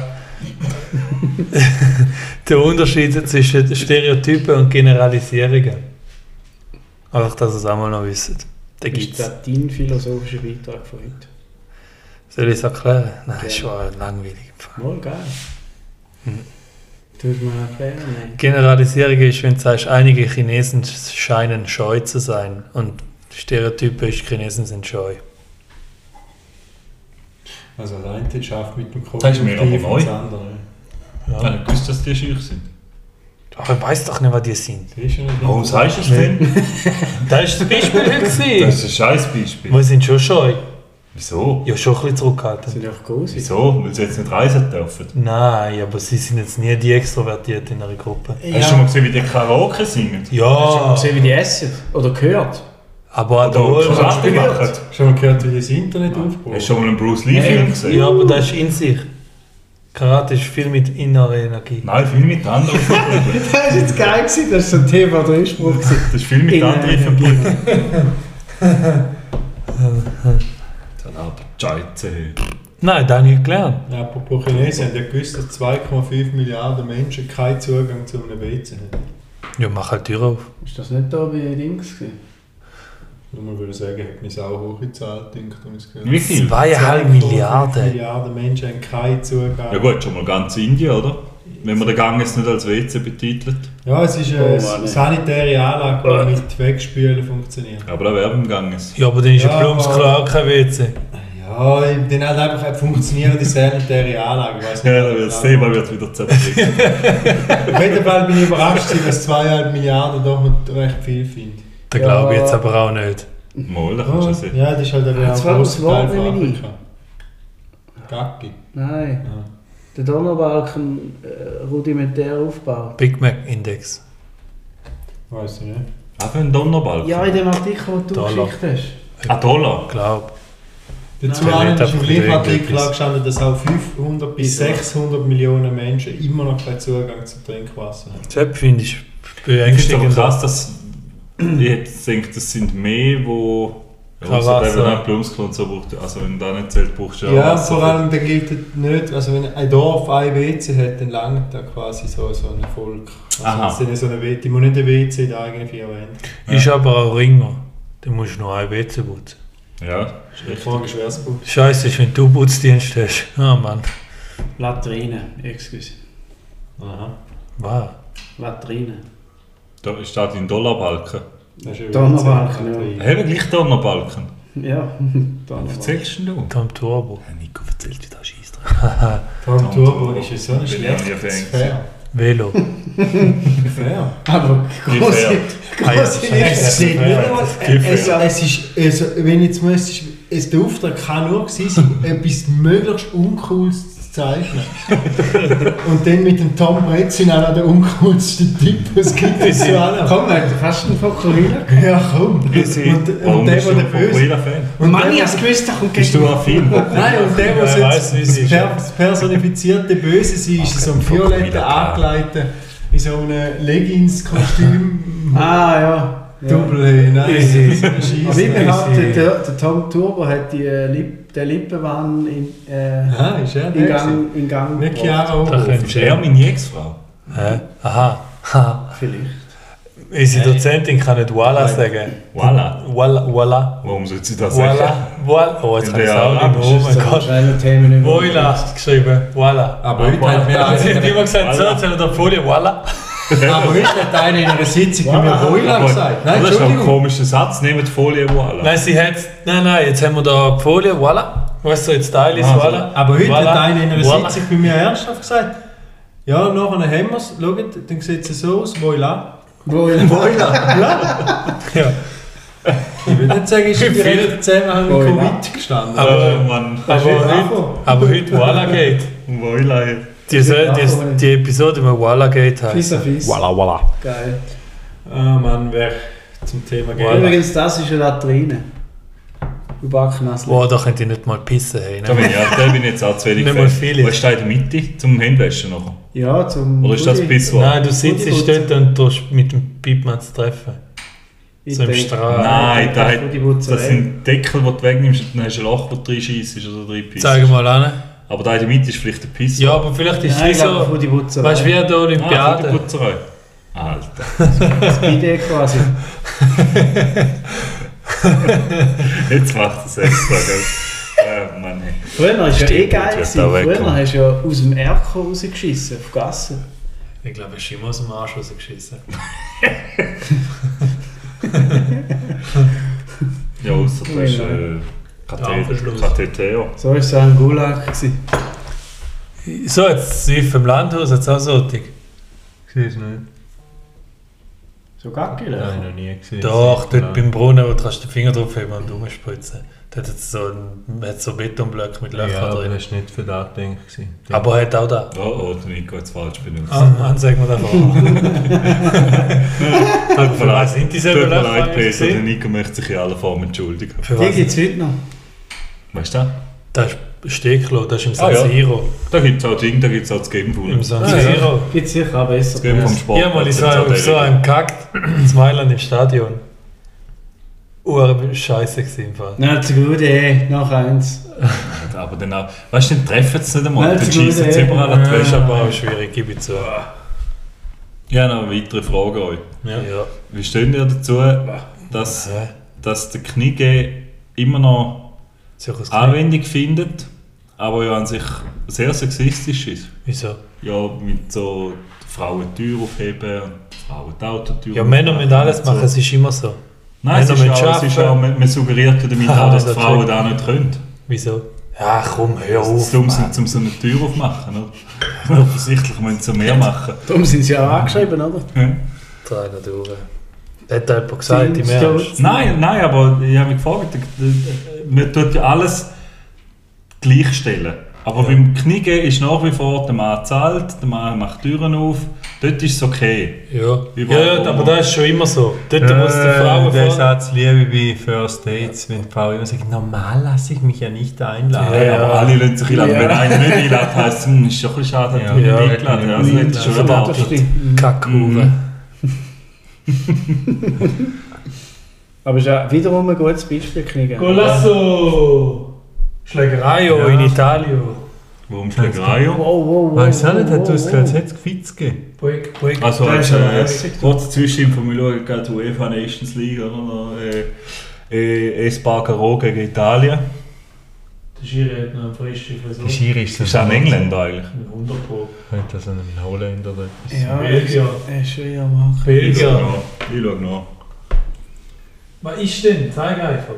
der Unterschied zwischen Stereotypen und Generalisierungen. Einfach, dass ihr es auch mal noch wisst. Den Das gibt ist dein philosophischer Beitrag von heute. Soll ich es erklären? Nein, Ja. ist schon langweilig. Wohl geil. Tut mir erklären, nein. Generalisierung ist, wenn du sagst, einige Chinesen scheinen scheu zu sein. Und Stereotype ist, Chinesen sind scheu. Also allein die schafft mit dem Kopf. Das ist mir aber neu. Andere. Ich gewusst, dass die schüch sind. Aber ich weiß doch nicht, was die sind. Ja Warum sagst du es denn? Das ist das Beispiel heute Das ist ein scheiß Beispiel. Wir sind schon scheu. Wieso? Ja, schon ein bisschen zurückgehalten. sind einfach groß. Wieso? Weil sie jetzt nicht reisen dürfen. Nein, aber sie sind jetzt nie die extrovertiert in einer Gruppe. Hast du schon mal gesehen, wie die Karaoke singen? Hast du Ja, gesehen, wie die essen? Oder gehört? aber Oder auch Karate machen? Schon mal gehört, wie das Internet aufgebaut Hast du schon mal einen Bruce Lee-Film gesehen? Ja, aber das ist in sich. Karate ist viel mit innerer Energie. Nein, viel mit anderen verbunden. Das war jetzt geil, gewesen. das war so ein TV3-Spruch. Das ist viel mit anderen verbunden. Dann aber Scheiße. Nein, das habe ich nicht gelernt. Ja, apropos Chinesen, haben ja gewusst, dass 2,5 Milliarden Menschen keinen Zugang zu einem WC haben. Ja, mach halt die Tür auf. Ist das nicht da bei Dings? gewesen? Nur würde sagen, hat mich auch hoch gezahlt, denke ich. es gehört. Wie viel? Zweieinhalb 2,5 Milliarden. Milliarden Menschen haben keinen Zugang. Ja gut, schon mal ganz Indien, oder? Wenn man den Gang jetzt nicht als WC betitelt. Ja, es ist Oh, eine Mann. sanitäre Anlage, die mit Wegspülen funktioniert. Aber da wäre im Ganges. Ja, aber dann ist ja, aber- klar kein WC. Ja, dann hat einfach eine funktionierende sanitäre Anlage. Weiss nicht, Ja, das das Thema wird wieder zerbrechlich. Auf jeden Fall bin ich überrascht, dass 2,5 Milliarden doch noch recht viel finde. Das Ja. glaube ich jetzt aber auch nicht. Mal, da kannst du sehen. Ja, das ist halt aber Das auch war ein das grosser Teil Wort, von nehme ich Afrika. Gacki. Nein. Ja. Der Donaubalken äh, rudimentär aufgebaut. Big Mac Index. Weiß ich nicht. Einfach ein Donnerbalken. Ja, in dem Artikel, den du Dollar. geschickt hast. Ein Dollar. Glaub. Dazu auch ist im gleichen. Artikel angestanden, dass auch 500 bis Wieso? 600 Millionen Menschen immer noch keinen Zugang zu Trinkwasser haben. Das finde ich Ich finde es beängstigend. krass, dass ich hätte gedacht, das sind mehr, wo Kein außer Wasser. wenn man Blumsklo und so braucht. Also wenn da nicht zählt, brauchst du ja, Ja, Wasser. vor allem dann gilt es nicht, also wenn ein Dorf ein WC hat, dann langt da quasi so, so ein Volk. Aha. Also es sind so eine WC, die muss nicht ein WC in der eigenen vier Wände. Ist aber auch Ringer. Du musst nur ein WC putzen. Ja, ist Die richtig. Frage ist, wer es. Scheiße ist, wenn du Putzdienst hast. Ah, Mann. Latrine, excuse. Aha. Wow. Latrine. Da steht in Dollarbalken. Das ist ein Donnerbalken. Haben wir gleich Donnerbalken? Ja, Was Donnerbalken. erzählst denn du? Tom Turbo. Nico erzählt wieder Scheissdreck. Tom Turbo ist ja so ein schlechtes Fan Fair. Velo. Fair. Aber große, ja, Es steht nicht einmal, Wie es, ist, also, wenn ich jetzt müsste, es, der Auftrag kann nur gewesen sein, etwas möglichst Uncooles zu zeichnen. Und dann mit dem Tom Brezin auch noch der uncoolste Typ, was es gibt. Es so einer. Komm, wir haben fast einen Fokuhila. Ja, komm. Und, und der, bist der du der ein böse. Und Mann, ich der, hab's gewusst, da kommt Bist gegen du affin? Nein, und der, Ja, wie jetzt das ist, per ja. das personifizierte Böse sie ist, so ein violetten Angeleiten in so einem Leggings-Kostüm. Ah, ja. ja. Double, hey, nein. Easy. so ein Scheisse. Aber ich behaupte, Easy. der, der Tom Turbo hat die, äh, Den Lippenwahn in, äh, Aha, ist er in, der? Gang, in Gang Nicht. Chiara Da Ober. könnte Ist er meine Ex-Frau? Hä? Aha. Ha. Vielleicht. Unsere Dozentin kann nicht Voila sagen. Voilà. Voila. Voila. Warum soll sie das sagen? Voila. Voila. Oh, jetzt kann ich es der auch nicht mehr. Oh mein Gott. Voila geschrieben. Voila. Aber heute hat mir Sie hat immer gesagt, so, jetzt haben wir da Folie. Voila. aber heute hat einer in einer Sitzung bei mir Voilà. Aber- gesagt. Nein, das ist doch ein Entschuldigung. komischer Satz. Nehmt die Folie, voilà. Nein, sie hat. Nein, nein, jetzt haben wir da die Folie. Voila. Weißt du, jetzt Teil ist Ah, Voila. Aber heute Voila. hat einer in einer Voila. Sitzung bei mir ernsthaft gesagt, ja, nachher haben wir es, schaut, dann sieht es so aus, Boiler. Wohl. Boiler, ja. Ja. Ich würde nicht sagen, ist im direkten Zusammenhang mit. Covid gestanden. Aber man, Aber heute, aber heute Wallagate. Woilei. Die, die, die Episode mit Wallagate Fies heißt. auf Fies. Walla Walla. Geil. Ah Mann, wer zum Thema Geld. Übrigens, das ist eine Latrine. Überknassel. Boah, da könnt ihr nicht mal pissen. Hey, Da bin ich, ja, da bin ich jetzt auch zu wenig Nicht mal Fan. viele. Wo ist da in der Mitte zum Händewaschen nachher? Ja, zum. Oder ist das Pisswort? Nein, du sitzt dort und tust mit dem Piepmann zu treffen. Ich so im Strahl. Nein, da hat, das sind Deckel, die du wegnimmst und dann hast du ein Loch, wo du reinscheissst oder drin pissst. Zeig mal an. Aber Mitte ist vielleicht ein Piss. Ja, aber vielleicht ist es so. Weißt du, wie an der Ah, Olympiade? die Putzerei. Alter. Das Idee quasi. Jetzt macht es extra, gell? Ja, Mann. Früher war es ja eh geil. Früher hast du ja aus dem Erko rausgeschissen, auf Gassen. Ich glaube, er ist immer aus dem Arsch rausgeschissen. Ja, außer du hast äh, Katheter. So war es auch ein Gulag. Gewesen. So, jetzt Süff im Landhaus, jetzt auch so. Ich sehe es nicht. So gackig. Nein, noch nie gesehen. Doch, dort beim Brunnen, wo du kannst den Finger drauf heben und rumspritzen. Dort hat es so, hat so Betonblöcke mit Löchern Ja, aber drin. das war nicht für das gewesen. Aber er hat auch da. Oh, oh, der Nico hat es falsch benutzt. Ah, Mann, sag mir das mal. Sind Tut mir leid, Peter, der? Nico möchte sich in aller Form entschuldigen. Für Die gibt es heute noch. Weißt du das? Das ist Steklo, das ist im Ah, San ja. Siro. Da gibt es auch Ding, da gibt es auch das Game vom Im San Ah, ja. Siro. Gibt es sicher auch besser. das Game vom Sport. Ja, mal ich so, auf so einem kackt, in Mailand im Stadion. Ur scheiße gewesen im Fall. Nein, zu gut, ey. Nach eins. Aber dann auch, weißt du, dann treffen sie nicht einmal. Dann schießen sie ey. überall an die Das ist Wäsche. aber auch schwierig, gebe ich zu. Ich habe noch eine weitere Frage an euch. Ja. Wie steht ihr dazu, dass, dass der Knigge immer noch Anwendung findet, aber ja an sich sehr sexistisch ist? Wieso? Ja, mit so Frauen die Tür aufheben und Frauen die Autotür Ja, Männer müssen alles und so. machen, es ist immer so. Nein, es Männer ist auch, es ist auch, man, man suggeriert ja damit auch, dass die Frauen das nicht können. Wieso? Ja, komm, hör sie auf. dumm Mann. sind, um so eine Tür aufmachen. Oder? Offensichtlich müssen sie mehr machen. Darum sind sie ja auch angeschrieben, oder? Drei noch durch. Hat da jemand gesagt, stolz. Nein, nein, aber ich habe mich gefragt, man tut ja alles gleichstellen. Aber Ja. beim Kniegen ist nach wie vor, der Mann zahlt, der Mann macht Türen auf, dort ist es okay. Ja. ja, Überall, ja, aber das ist schon immer so. Dort muss die Frau Äh, der vorne- Satz liebe wie First Dates, wenn die Frau immer sagt, normal lasse ich mich ja nicht einladen. Ja, Ja. aber alle lassen sich einladen. Ja. Wenn einer nicht einlädt, heisst es, hm, ist schon ein bisschen schade, Ja. hat er Ja. nicht eingeladen. Ja. Also Ja. hätte ich schon Ja, das erwartet. stimmt. Kackhure. Aber es ist ja wiederum ein gutes Beispiel, Kniegen. Golasso! Schlägerei ja. in Italien. Warum Schlägerei? Wow, wow, wow. Weißt du nicht, hat uns gerade jetzt Gefitz gegeben. Also, als, äh, kurze Zwischeninfo, wir schauen gerade UEFA Nations League, oder? Äh, äh, Espargaro gegen Italien. Der Schiri hat noch eine frische Frisur. Der Schiri ist Das ist auch ein Engländer eigentlich. 100 Pro. Könnte das ein Holländer oder etwas Ja, Belgier. er ist schon. Ich Belgier. nach. Ich schau nach. Was ist denn? Zeig einfach.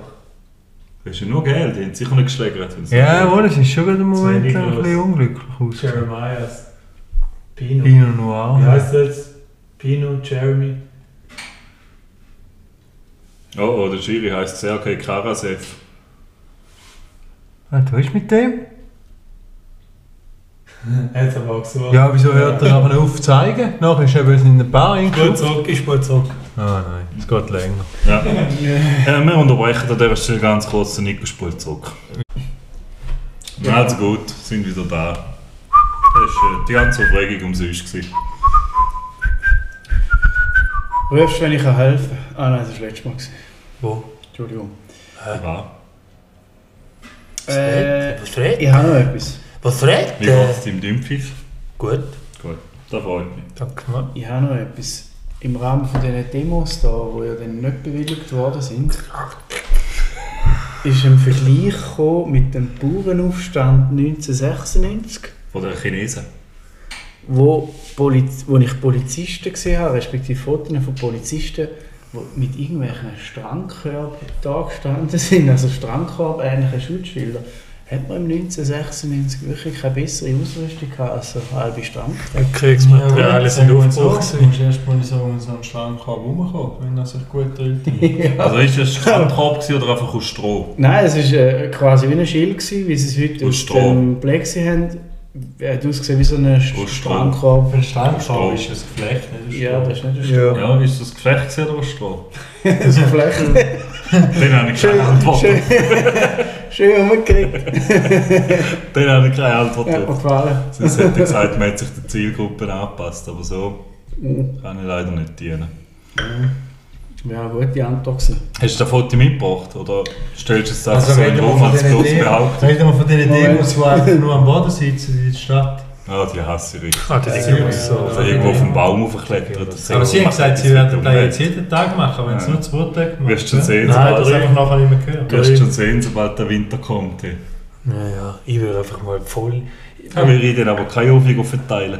Das ist ja nur Geld, die haben sicher nicht geschlägert. wenn sie- Ja, wohl, es ist schon gerade im Moment wenig ein bisschen unglücklich aus. Jeremias. Pino. Pinot Noir. Wie heißt das jetzt? Pino, Jeremy. Oh, oh, der Schiri heisst Sergei Karasev. Ah, du bist mit dem? Er hat es aber auch gesucht. Ja, wieso hört er aber auf zu zeigen? Nachher ist er eben in der Bar Gut reingeschaut. zurück, ist gut zurück. Ah nein, es geht länger. Ja. ja, wir unterbrechen an dieser Stelle ganz kurz den Nico spult zurück. Also gut, sind wieder da. Das war äh, die ganze Aufregung umsonst. gewesen. Rufst, wenn ich kann helfen Ah nein, das war das letzte Mal. Wo? Entschuldigung. Ja. Äh, Was fragt? ich habe noch etwas. Was fragt? Wie geht es deinem Dümpfiff? Gut, Gut, das freut mich. danke mal. Ich habe noch etwas. Im Rahmen von diesen Demos da, die ja dann nicht bewilligt worden sind, ist ein Vergleich gekommen mit dem Bauernaufstand 1996, Von den Chinesen. wo, Poliz wo ich Polizisten gesehen habe, respektive Fotos von Polizisten, die mit irgendwelchen Strandkörben da gestanden sind, also Strandkorb, ähnliche Schutzschilder. Hat man im 1996 wirklich keine bessere Ausrüstung gehabt als so halbe Stange? Kriegsmaterialien sind aufgebraucht. Du musst erst mal so um so einen Strandkorb rumkommen, wenn er sich gut drillt. Also ist das Strandkorb oder einfach aus Stroh? Nein, es war äh, quasi wie ein Schild, gewesen, wie sie es heute Aus aus dem Plexi haben. Er hat ausgesehen wie so ein. Strandkorb. Einen Strandkorb ist es Geflecht, nicht Ja, das ist nicht ein Stroh. Ja, ist das Geflecht gewesen oder aus Stroh? so Flächen. Dann habe ich keine Schön, Antwort. schön, schön rumgekriegt. Dann habe ich keine Antwort drauf. gefallen. Sonst hätte ich gesagt, man hat sich der Zielgruppe angepasst, aber so Mhm. kann ich leider nicht dienen. Ja, eine gute Antwort gewesen. Hast du das Foto mitgebracht oder stellst du es einfach Also so in reden den wir Raum von als bloß behauptet? reden wir von diesen Moment. Demos, die einfach nur am Boden sitzen in der Stadt. Ah, die hasse ich richtig. Ah, die Dinger muss so. Oder irgendwo auf den Baum hochgeklettert. Das Aber sie haben gesagt, sie werden das jetzt jeden Tag machen, wenn es Ja. nur zwei Tage machen. Wirst du schon sehen, Nein, das einfach nachher nicht mehr gehört. Du wirst schon sehen, sobald der Winter kommt. Ja. Naja, ich würde einfach mal voll. Will ich dann aber keine Aufregung verteilen.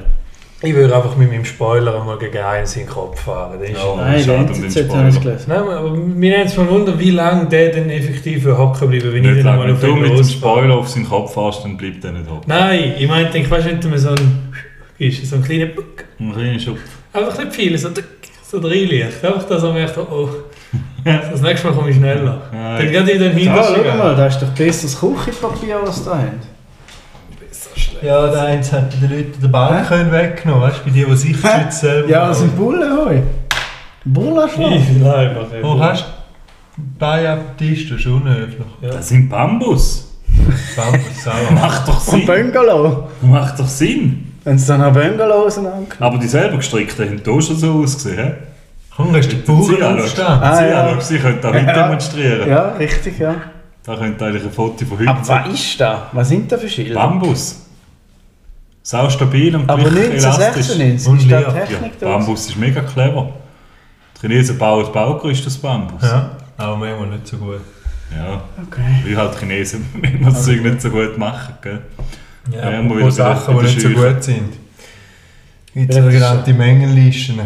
Ich würde einfach mit meinem Spoiler mal gegen einen seinen Kopf fahren. Das ist Ja. Nein, schade die um den ich Spoiler. gelesen. Nein, aber mir nimmt es mal Wunder, wie lange der denn effektiv hocken bleiben, wenn ich Nicht dann lang. mal Wenn auf du ihn mit dem. Spoiler auf seinen Kopf fährst, dann bleibt er nicht hoch. Nein, ich meinte, ich weiß nicht, wenn so ein, ist, so ein kleiner Puck, Ein kleiner Schub. einfach nicht viel, so, so reinliegt. Einfach, dass er merkt, oh, oh, das nächste Mal komme ich schneller. Ja, Dann geht ich dann Ja, schau mal, da ist doch besseres Küchenpapier, was da haben. Ja, der eins hat den Leuten den Ball können weggenommen, weißt du, bei denen, die Sichtschutz selber Ja, das sind Bullen, hoi. Bullenschlag. Nein, einfach nicht. Wo hast du Beiabtist? Das ist unhöflich. Das sind Bambus. Bambus, sauer. Macht doch Und Sinn. Bungalow. Macht doch Sinn. Wenn sie dann auch Bungalow auseinandergenommen Aber die selber gestrickten haben hier schon so ausgesehen. hä? Komm, hast du die Sie Bauern aufstehen? Ah, Sie ja. Sie können da mit demonstrieren. Ja, richtig, ja. Da könnt ihr eigentlich ein Foto von heute Aber was ist da? Was sind da für Schilder? Bambus. Sau stabil und Aber gleich elastisch. 1996 Und ist da. Technik Ja. Bambus ist mega clever. Die Chinesen bauen Baugerüste aus Bambus. Ja, aber manchmal nicht so gut. Ja, Okay. wie halt Chinesen, wenn man das Zeug nicht so gut machen. Gell? Ja, Ja, wieder Sachen, die nicht so gut sind. Gibt Ja, sogenannte Mängellisten.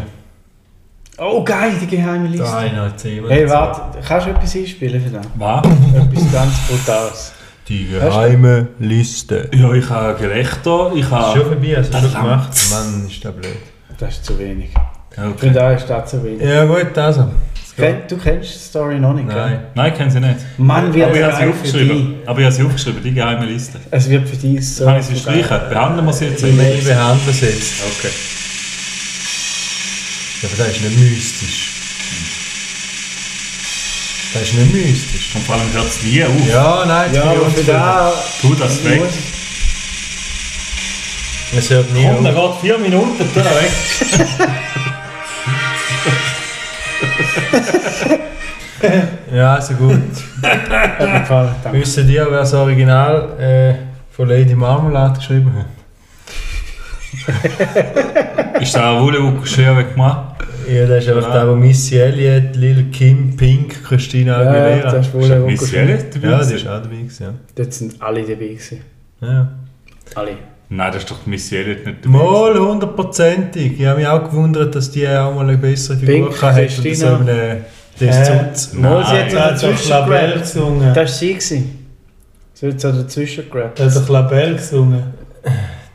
Oh, geil, die geheime Liste. Da hat jemand Hey, warte, kannst du etwas einspielen für das? Was? Etwas ganz Brutales. Die geheime Liste. Ja, ich habe Gelächter, ich Ist schon habe... vorbei, hast du schon gemacht? Mann, ist das blöd. Das ist zu wenig. Ja, Für okay. da ist das zu wenig. Ja gut, also. Ken- Du kennst die Story noch nicht, Nein. gell? Nein, kennen Sie nicht. Mann, wird Aber ich habe sie aufgeschrieben. Aber ich habe sie aufgeschrieben, die geheime Liste. Es wird für dich so... Kann ich sie streichen? Behandeln wir sie jetzt? Ich will behandeln es jetzt. Okay. Ja, aber das ist nicht mystisch. Das ist nicht mystisch. Und vor allem hört es nie auf. Ja, nein, Ja, aber für da... Tu das weg. Es hört nie Komm, auf. dann geht vier Minuten, tu das weg. Ja, also gut. Hat mir gefallen, danke. Wissen die, wer das Original äh, von Lady Marmalade geschrieben hat? Ist da eine Wolle, die schwer gemacht? Ja, das ist einfach Ja. der, der Missy Elliott, Lil Kim, Pink, Christina Ja, Aguilera. das ist wohl Ist ein Miss Elliot dabei? ja, die ist auch dabei gewesen, Dort sind alle dabei gewesen. ja. ja. Alle. Nein, das ist doch die Miss Elliot nicht dabei. Mal hundertprozentig. Ich habe mich auch gewundert, dass die auch mal eine bessere Figur Pink, hatte. Christina. so eine Destzutz. Mal, sie Nein. hat Er doch dazwischen Labelle gerappt. gesungen. Das war sie. gewesen. Sie hat so dazwischen gerappt. Er hat doch Labelle gesungen.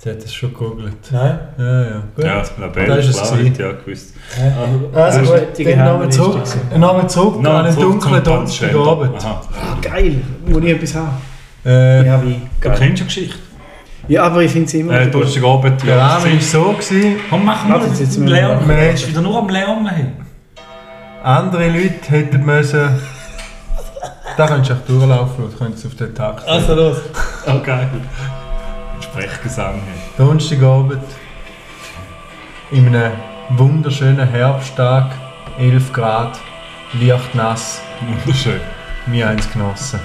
Die hat das schon gegoogelt. Nein? Ja, ja. Gut. Ja, Labelle, Das ist es klar, auch gewusst. Also Das ist gut, dann nochmal zurück, nochmal zurück an einen dunklen. Donnerstagabend. Ah, geil. Muss ich etwas haben? Äh, Ja, wie? Du kennst ja Geschichte. Ja, aber ich finde sie immer... Äh. Donnerstagabend, der ja. Rahmen war so. Gewesen, Komm, mach mal. Jetzt bist wieder nur am Leon. Hey. andere Leute hätten müssen... Da könntest du auch durchlaufen und könntest auf den Takt. Also los. Oh, geil. Sprechgesang. hey. Donnerstagabend in einem wunderschönen Herbsttag, 11 Grad, leicht nass, Wunderschön. wir haben es genossen.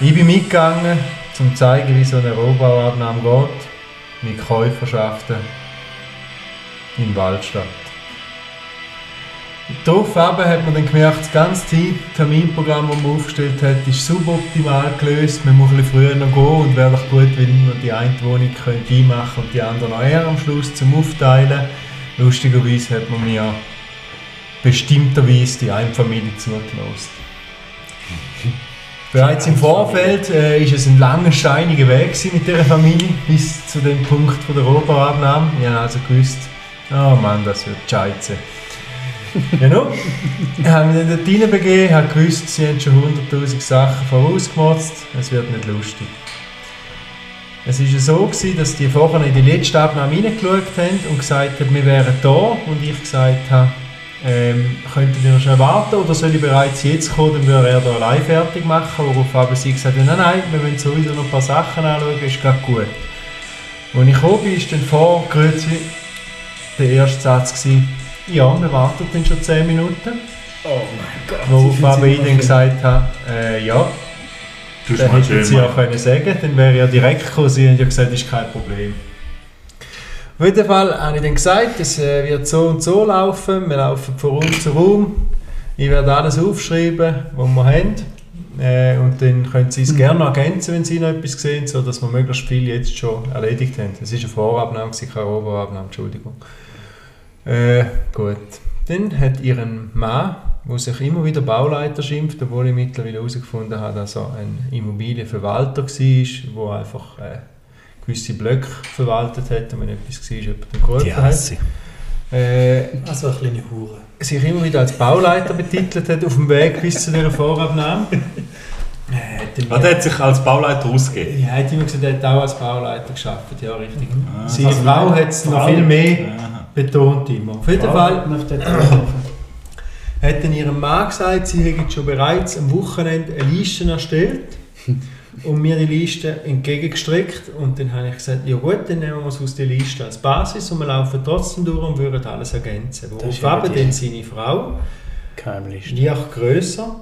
Ich bin mitgegangen, um zu zeigen, wie so eine Rohbauabnahme geht, mit Käuferschaften in Waldstadt. Darauf aber hat man dann gemerkt, das ganze Terminprogramm, das man aufgestellt hat, ist suboptimal gelöst. Man muss ein bisschen früher noch gehen und wäre doch gut, wenn man die eine Wohnung könnte einmachen und die andere noch eher am Schluss zum Aufteilen. Lustigerweise hat man mir bestimmterweise die Einfamilie zugelassen. Bereits im Vorfeld äh, es ein langer, steiniger Weg mit dieser Familie bis zu dem Punkt von der Rohbarabnahme. Ich habe also gewusst, oh Mann, das wird scheiße. genau. Ich habe mich dann dort hineinbegeben, habe gewusst, sie haben schon 100'000 Sachen vorausgemotzt, es wird nicht lustig. Es war so, gewesen, dass die vorher in die letzte Abnahme reingeschaut haben und gesagt haben, wir wären da und ich gesagt habe, ähm, könntet ihr noch schnell warten oder soll ich bereits jetzt kommen, dann würde er da allein fertig machen, worauf aber sie gesagt haben, nein, nein, wir wollen sowieso noch ein paar Sachen anschauen, ist gerade gut. Als ich gekommen bin, ist dann vor Grüezi der erste Satz gewesen, ja, wir warten dann schon 10 Minuten. Oh mein Gott. Worauf aber ich dann gesagt habe, äh, ja, Du dann hätten sie ja können sagen, dann wäre ja direkt gekommen, sie haben ja gesagt, das ist kein Problem. Auf jeden Fall habe ich dann gesagt, es äh, wird so und so laufen, wir laufen von Raum zu Raum. Ich werde alles aufschreiben, was wir haben. Äh, und dann können Sie es gerne noch ergänzen, wenn Sie noch etwas sehen, sodass wir möglichst viel jetzt schon erledigt haben. Es war eine Vorabnahme, keine Oberabnahme, Entschuldigung. Äh, gut. Dann hat Ihren Mann, der sich immer wieder Bauleiter schimpft, obwohl ich mittlerweile herausgefunden habe, dass er ein Immobilienverwalter war, der einfach äh, gewisse Blöcke verwaltet hat und wenn etwas war, jemand ihm geholfen hat. Äh, Also eine kleine Hure. sich immer wieder als Bauleiter betitelt hat auf dem Weg bis zu dieser Vorabnahme. Äh, hat er Ah, der hat sich als Bauleiter ausgegeben. ja, hat immer gesagt, er hat auch als Bauleiter geschafft, ja richtig. Ah. Seine Also Frau hat es noch viel mehr Aha. Betont immer. Auf jeden Fall hat dann ihrem Mann gesagt, sie hätten schon bereits am Wochenende eine Liste erstellt und mir die Liste entgegengestreckt und dann habe ich gesagt, ja gut, dann nehmen wir es aus der Liste als Basis und wir laufen trotzdem durch und würden alles ergänzen. Worauf aber dann seine Frau, Keimliste. die auch grösser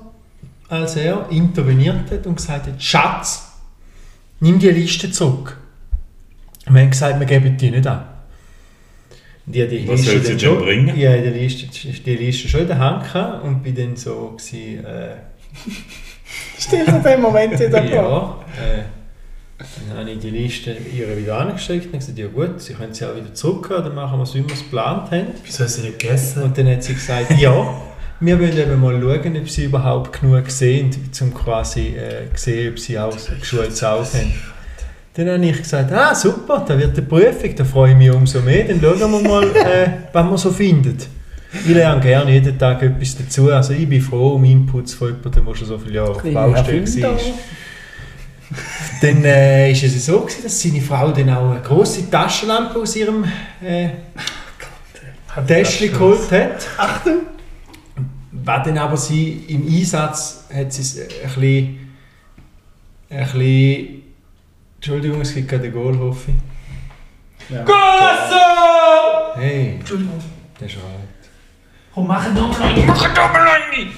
als er, interveniert hat und gesagt hat, Schatz, nimm die Liste zurück. Wir haben gesagt, wir geben die nicht an. Habe die Was soll sie denn bringen? Ja, die Liste, die Liste schon in der Hand gehabt und bin dann so gewesen, äh, Stell dir den Moment wieder vor. ja, äh, dann habe ich die Liste ihr wieder angesteckt und gesagt, ja gut, sie können sie auch wieder zurückgehen, dann machen wir es, wie wir es geplant haben. Wieso hast du nicht gegessen? Und dann hat sie gesagt, ja, wir wollen eben mal schauen, ob sie überhaupt genug sehen, um quasi äh, sehen, ob sie auch geschultes Auge haben. Dann habe ich gesagt, ah super, da wird eine Prüfung, da freue ich mich umso mehr, dann schauen wir mal, äh, was man so findet. Ich lerne gerne jeden Tag etwas dazu, also ich bin froh um Inputs von jemandem, der schon so viele Jahre auf Baustelle war. Dann äh, ist es so, gewesen, dass seine Frau dann auch eine grosse Taschenlampe aus ihrem äh, Täschchen geholt hat. Achtung! Was dann aber sie im Einsatz hat sie es ein bisschen, ein bisschen Entschuldigung, es gibt gerade einen Goal, hoffe ich. Hey, Entschuldigung. der schreit. Komm, mach ihn nochmal rein. Mach ihn nochmal rein.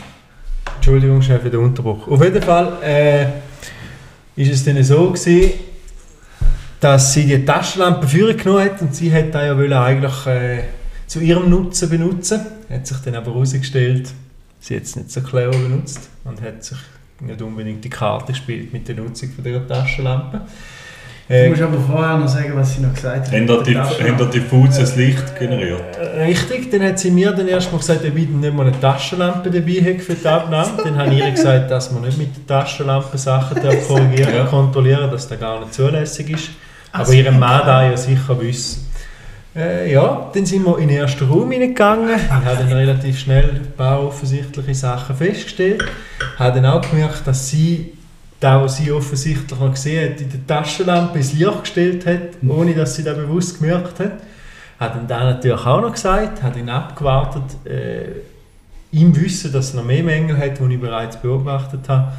Entschuldigung schnell für den Unterbruch. Auf jeden Fall äh, ist es dann so gewesen, dass sie die Taschenlampe führen genommen hat und sie hat da ja wollen eigentlich äh, zu ihrem Nutzen benutzen. Hat sich dann aber herausgestellt, sie hat es nicht so clever benutzt und hat sich nicht unbedingt die Karte gespielt mit der Nutzung von dieser Taschenlampe. Du Äh, musst aber vorher noch sagen, was sie noch gesagt hat. Haben da die- haben da diffuses Licht generiert? Richtig, dann hat sie mir dann erstmal gesagt, ob ich nicht mal eine Taschenlampe dabei hätte für die Abnahme. Dann habe ich ihr gesagt, dass man nicht mit der Taschenlampe Sachen darf korrigieren Ja. kontrollieren, dass das gar nicht zulässig ist. Aber ihrem Mann da ja sicher wissen. Äh, ja, dann sind wir in den ersten Raum hineingegangen. Ich habe dann relativ schnell ein paar offensichtliche Sachen festgestellt. Ich habe dann auch gemerkt, dass sie da, was sie offensichtlich noch gesehen hat, in der Taschenlampe ins Licht gestellt hat, ohne dass sie das bewusst gemerkt hat. Hat dann da natürlich auch noch gesagt, hat ihn abgewartet, äh, im Wissen, dass er noch mehr Mängel hat, die ich bereits beobachtet habe,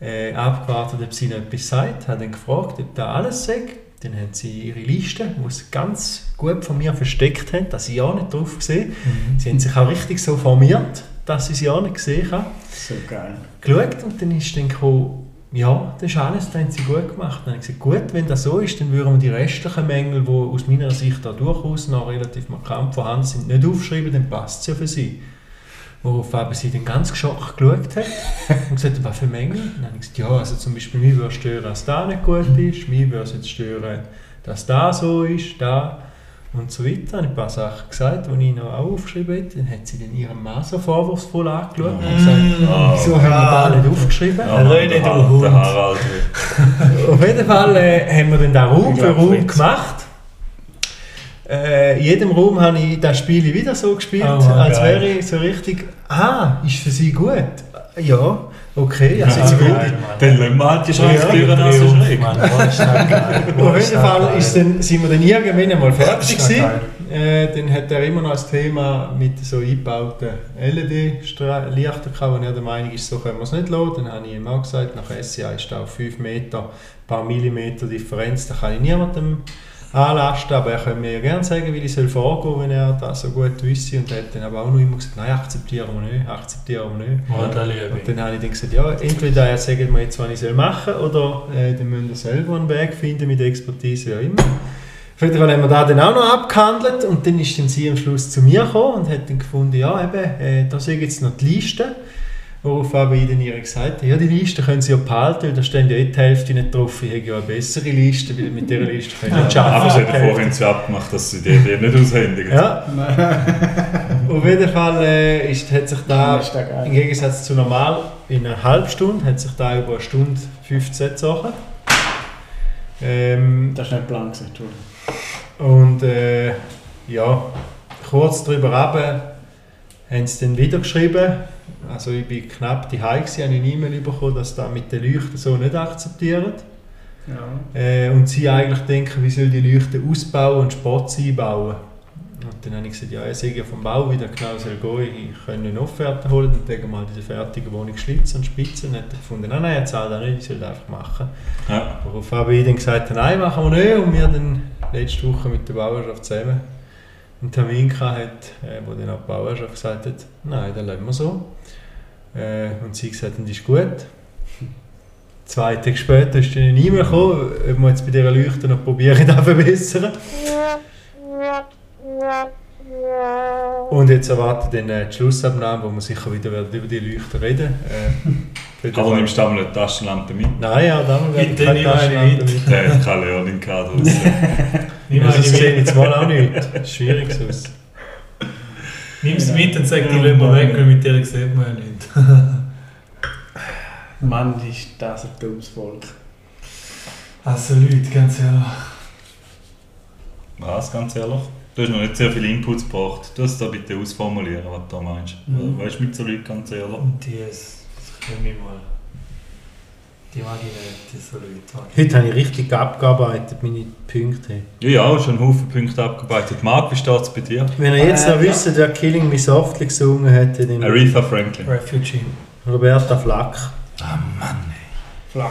äh, abgewartet, ob sie noch etwas sagt, hat dann gefragt, ob da alles sagt. Dann haben sie ihre Liste, die sie ganz gut von mir versteckt haben, dass ich ja nicht drauf sehe. Sie haben sich auch richtig so formiert, dass ich sie auch nicht gesehen habe So geil. geschaut und dann ist dann gekommen, ja, das ist alles, das haben sie gut gemacht. Dann habe ich gesagt, gut, wenn das so ist, dann würden wir die restlichen Mängel, die aus meiner Sicht da durchaus noch relativ markant vorhanden sind, nicht aufschreiben, dann passt es ja für sie. Worauf aber sie dann ganz geschockt geschaut hat und gesagt, was für Mängel? Dann habe ich gesagt, ja, also zum Beispiel, mich würde stören, dass da nicht gut ist, mich würde es jetzt stören, dass da so ist, da. und so weiter. Habe ich ein paar Sachen gesagt, die ich noch auch aufgeschrieben hätte. Dann hat sie dann ihren Mann so vorwurfsvoll angeschaut und gesagt, wieso haben wir da nicht aufgeschrieben? Ja, Röne, der du Hund. Auf jeden Fall äh, haben wir dann da Raum für Raum gemacht. Äh, in jedem Raum habe ich das Spiel wieder so gespielt, Oh als geil. wäre ich so richtig, ah, ist für sie gut? Ja, okay, also Ah, ist gut. geil. Dann lassen wir halt die Schranktüren Ja, schräg. Das. Oh, Auf jeden das Fall ist dann, sind wir dann irgendwann einmal fertig Das gewesen. Äh, dann hat er immer noch als Thema mit so eingebauten LED-Lichtern gehabt, wo er der Meinung ist, so können wir es nicht lassen. Dann habe ich ihm auch gesagt, nach SCA ist da auf 5 Meter, ein paar Millimeter Differenz, da kann ich niemandem anlasten, aber er könnte mir ja gerne sagen, wie ich soll vorgehen wenn er das so gut wüsste. Und er hat dann aber auch noch immer gesagt, nein, akzeptieren wir nicht, akzeptieren wir nicht. Da liebe Und dann habe ich dann gesagt, ja, entweder er sagt mir jetzt, was ich soll machen soll, oder äh, dann müssen wir selber einen Weg finden mit Expertise, auch immer. Auf jeden Fall haben wir das dann auch noch abgehandelt und dann ist dann sie am Schluss zu mir gekommen und hat dann gefunden, ja eben, äh, da sehe ich jetzt noch die Liste. Worauf aber ich dann ihr gesagt habe, ja die Liste können sie ja behalten, weil da stehen ja eh die Hälfte nicht drauf, ich habe ja eine bessere Liste, weil mit dieser Liste können sie nicht Aber sie arbeiten. hat vorhin sie abgemacht, dass sie die nicht aushändigen. Ja. Auf jeden Fall äh, ist, hat sich da, geil. im Gegensatz zu normal, in einer halben Stunde, hat sich da über eine Stunde 15 gezogen. Ähm, Das ist nicht blank, und äh, ja, kurz darüber runter haben sie dann wieder geschrieben. Also ich bin knapp die habe ich eine E-Mail bekommen, dass da mit den Leuchten so nicht akzeptieren. Ja. Äh, und sie eigentlich denken, wie soll die Leuchten ausbauen und Spots einbauen. Und dann habe ich gesagt, ja, ich sehe ja vom Bau wieder genau soll gehen. Ich kann eine Offerte holen, dann wir mal diese fertige Wohnung schlitzen und spitzen. Dann hat er gefunden, nein, nein, er zahlt auch nicht, ich soll das einfach machen. Ja. Worauf habe ich dann gesagt, nein, machen wir nicht. Und wir dann letzte Woche mit der Bauerschaft zusammen einen Termin gehabt, äh, wo dann auch die Bauerschaft gesagt hat, nein, dann lassen wir so. Äh, und sie gesagt, das ist gut. Zwei Tage später ist dann eine E-Mail gekommen, ob wir jetzt bei dieser Leuchte noch probieren, das zu verbessern. Und jetzt erwartet dann äh, die Schlussabnahme, wo wir sicher wieder werden über die Leuchten reden äh, Aber nimmst du auch mal eine Taschenlampe mit? Nein, ja, dann werden Bitte keine Taschenlampe mit. mit. Der hat kein Learning gehabt Also, eine das sehe ich mit. jetzt mal auch nicht. Das ist schwierig aus. Nimm sie mit und sag, die lassen wir weg, weil mit der sieht man ja nicht. Mann, ist das ein dummes Volk. Also Leute, ganz ehrlich. Was, ganz ehrlich? Du hast noch nicht sehr viele Inputs gebracht. Du musst da bitte ausformulieren, was du da meinst. Mhm. Weißt du, mit so Leuten ganz ehrlich? Und die ist, das können wir mal. Die mag ich nicht, diese Leute. mag ich Heute habe ich richtig abgearbeitet, meine Punkte. Ja, ja, hast schon einen Haufen Punkte abgearbeitet. Marc, wie steht es bei dir? Wenn ihr jetzt Äh, noch ja. wisst, wer Killing Me Softly gesungen hat, dann Aretha Franklin. Refugee. Roberta Flack. Flach.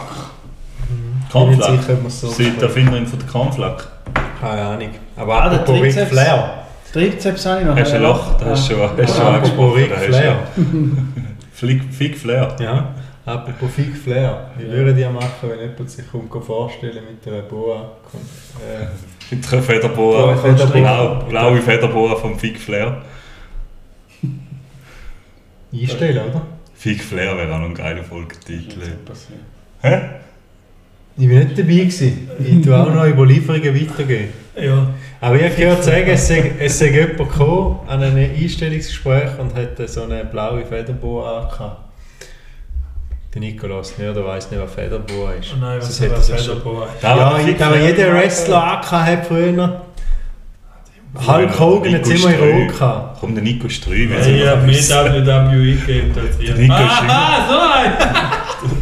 Ich bin nicht Cornflake. sicher, ob man es so Sie die Erfinderin von der Cornflake. Keine Ahnung. Aber Ah, der Trizeps. Flair. Trizeps habe ich noch. Hast du ein Loch? Das hast du schon, hast du schon angesprochen. Ric hast Flair. ja. Flick, Fick Flair. Ja. Apropos Fig Flair. Wie würden die machen, wenn jemand sich kommt vorstellen mit einer Boa? Äh, Mit einer Federboa. Blaue Federboa. Blau, blaue Federboa vom Fick Flair. einstellen, oder? Fick Flair wäre auch noch ein geiler Folgetitel. Hä? Ich war nicht dabei. Gewesen. Ich tue auch noch Überlieferungen weitergeben. Ja. Aber ich habe gehört sagen, es sei, es sei jemand gekommen an einem Einstellungsgespräch und hat so eine blaue Federboa angehabt. Der Nikolaus nicht, oder weiss nicht, was Federboa ist. Oh nein, was ist hätte das er schon- Federboy? Ja, ich, aber jeder Wrestler angehabt hat früher. Hulk Hogan hat immer in gehabt. Komm, der Nico Streu. Ja, ich habe mehr WWE gegeben. Nico Ah, so ein!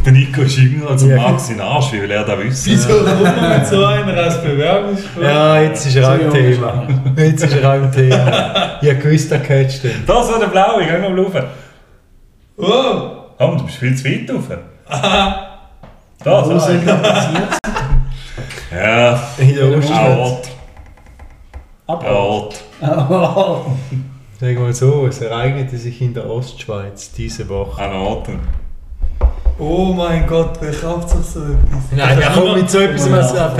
Der Nico ist jünger als Ja. Marc seinen Arsch, wie will er das wissen? Wieso kommt man mit so einer als Bewerbungsgespräch? Ja, jetzt ist er auch ist Thema. Jetzt ist er auch im Thema. Ich habe gewusst, er catcht den. Das war der Blaue, geh mal rauf. Oh! Oh, du bist viel zu weit rauf. Soll ja. das passiert? Ja, In der Ostschweiz. Ort. Aber. Ort. Sagen wir mal so, es ereignete sich in der Ostschweiz diese Woche. An Orten. Oh mein Gott, wer kauft sich so etwas? Nein, er kommt mit so etwas als ein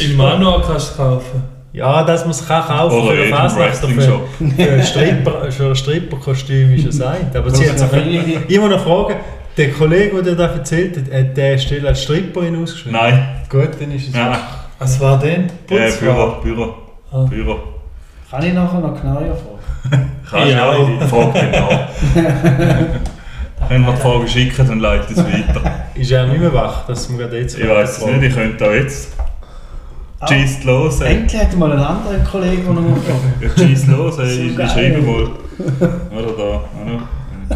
Im. Manual kannst du kaufen. Ja, dass man es kann kaufen Oder für eine Fasnacht für, ein Stripper, für ein Stripperkostüm ist es sagt. Aber sie hat sich immer noch fragen, der Kollege, der das erzählt hat, hat der Stelle als Stripperin ausgeschrieben? Nein. Gut, dann ist es Ja. Was war denn? Äh? Büro, Büro. Ah. Büro. Kann ich nachher noch genauer fragen? Kannst du Ja. ja die Frage genau. Wenn wir die Frage schicken, dann leite ich es weiter. Ist er nicht mehr wach, dass wir gerade jetzt Ich weiß es nicht, ich könnte auch jetzt. Schießt los, ey. Endlich hat mal einen anderen Kollegen, der noch. Ja, Schieß los, ey. So Ich, schreibe mal. Oder da, oder?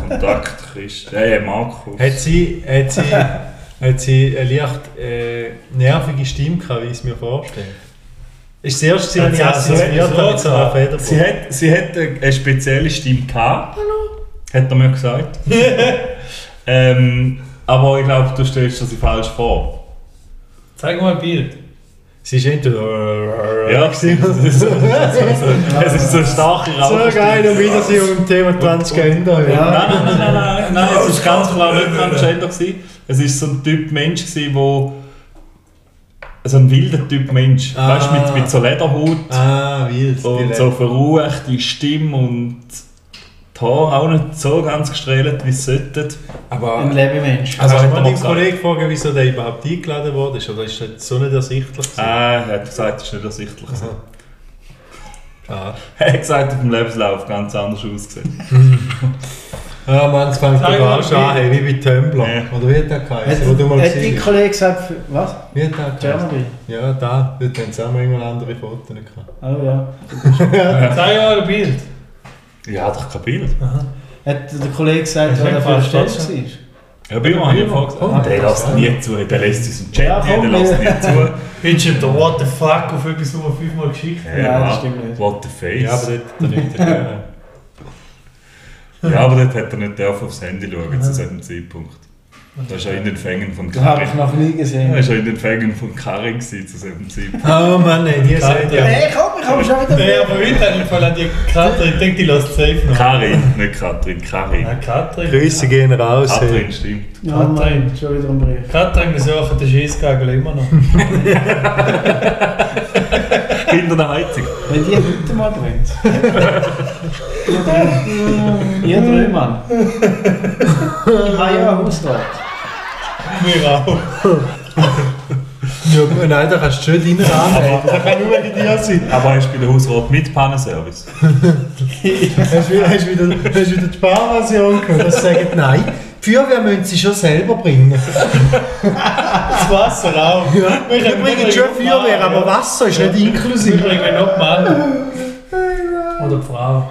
Kontakt, Christ. Ja, ja, Markus. Hat sie, hat sie, hat sie eine leicht äh, nervige Stimme gehabt, wie ich es mir vorstelle? Ist das erste, Hat sie so- assoziiert mit so? Federbohr? Sie hat, sie hat eine, eine spezielle Stimme gehabt. Hat er mir gesagt. ähm, aber ich glaube, du stellst dir sie falsch vor. Zeig mal ein Bild. Sie ist entweder... Ja, es ist so, es ist so So geil, und wieder sie um Thema Transgender. Nein, Ja. nein, nein, nein, nein, nein, es war ganz klar nicht Transgender. gewesen. Es war so ein Typ Mensch, gewesen, wo. Also ein wilder Typ Mensch. Ah. Weißt du, mit, mit so Lederhaut Ah, wild. und so verruchte Stimme und die Haare auch nicht so ganz gestrahlt, wie es sollten. Aber... Ein Lebemensch. Also Hast hat du man mal den gesagt? Kollegen gefragt, wieso der überhaupt eingeladen wurde? Oder ist das so nicht ersichtlich? gewesen? Ah, er hat gesagt, das ist nicht ersichtlich. gewesen. Ah. Er hat gesagt, auf dem Lebenslauf ganz anders ausgesehen. Ja, Mann, es fängt mal, auch schon an, hey, wie bei Tumblr. Ja. Oder wie hat der Hat, geheißen, wo du mal hat dein? Kollege gesagt, für, was? Wie hat der geheißen? Ja, da. Dort haben sie auch manchmal andere Fotos gehabt. Oh ja. Zeig mal ein Bild. Ja, doch kein Bild. Hat der Kollege gesagt, er fast Stelle das, war? Ja, bei mir habe ich ja vorgesagt. Der lässt nie zu, der lässt uns im Chat Ja, nie, der lässt nie zu. Findest du der What the fuck auf etwas, was wir fünfmal geschickt haben? Ja, das stimmt nicht. What the face. Ja, aber dort der Leute. ja. Ja, aber dort hat er nicht aufs Handy schauen zu diesem Zeitpunkt. Das war ja in den Fängen von Das habe ich Karin. noch nie gesehen. Das war ja in den Fängen von Karin gewesen zu diesem Zeitpunkt. Oh Mann, ey, die sind ja. Hey, komm, ich habe schon wieder Nein, aber wieder im Fall an die Katrin. Ich denke, die lässt safe noch. Karin, nicht Katrin, Karin. Nein, Katrin. Grüße gehen raus. hey. Katrin, stimmt. Ja, Mann, schon wieder ein Brief. Katrin, wir suchen den Schießgagel immer noch. Hinter der Heizung. Wenn die heute mal brennt. Ihr drei Mann. Ich habe ja einen Hausrat. Wir auch. Ja, nein, da kannst du schön reinrahmen. Das kann nur wegen dir sein. Aber er ist bei der Hausrat mit Pannenservice. Hast du hast du wieder, hast du wieder die Sparversion gehört? Das sagen nein. Die Feuerwehr müssen sie schon selber bringen. Das Wasser auch. Ja, wir bringen schon Feuerwehr, aber Wasser ist nicht Wir inklusive. bringen noch Mann. Oder die Frau.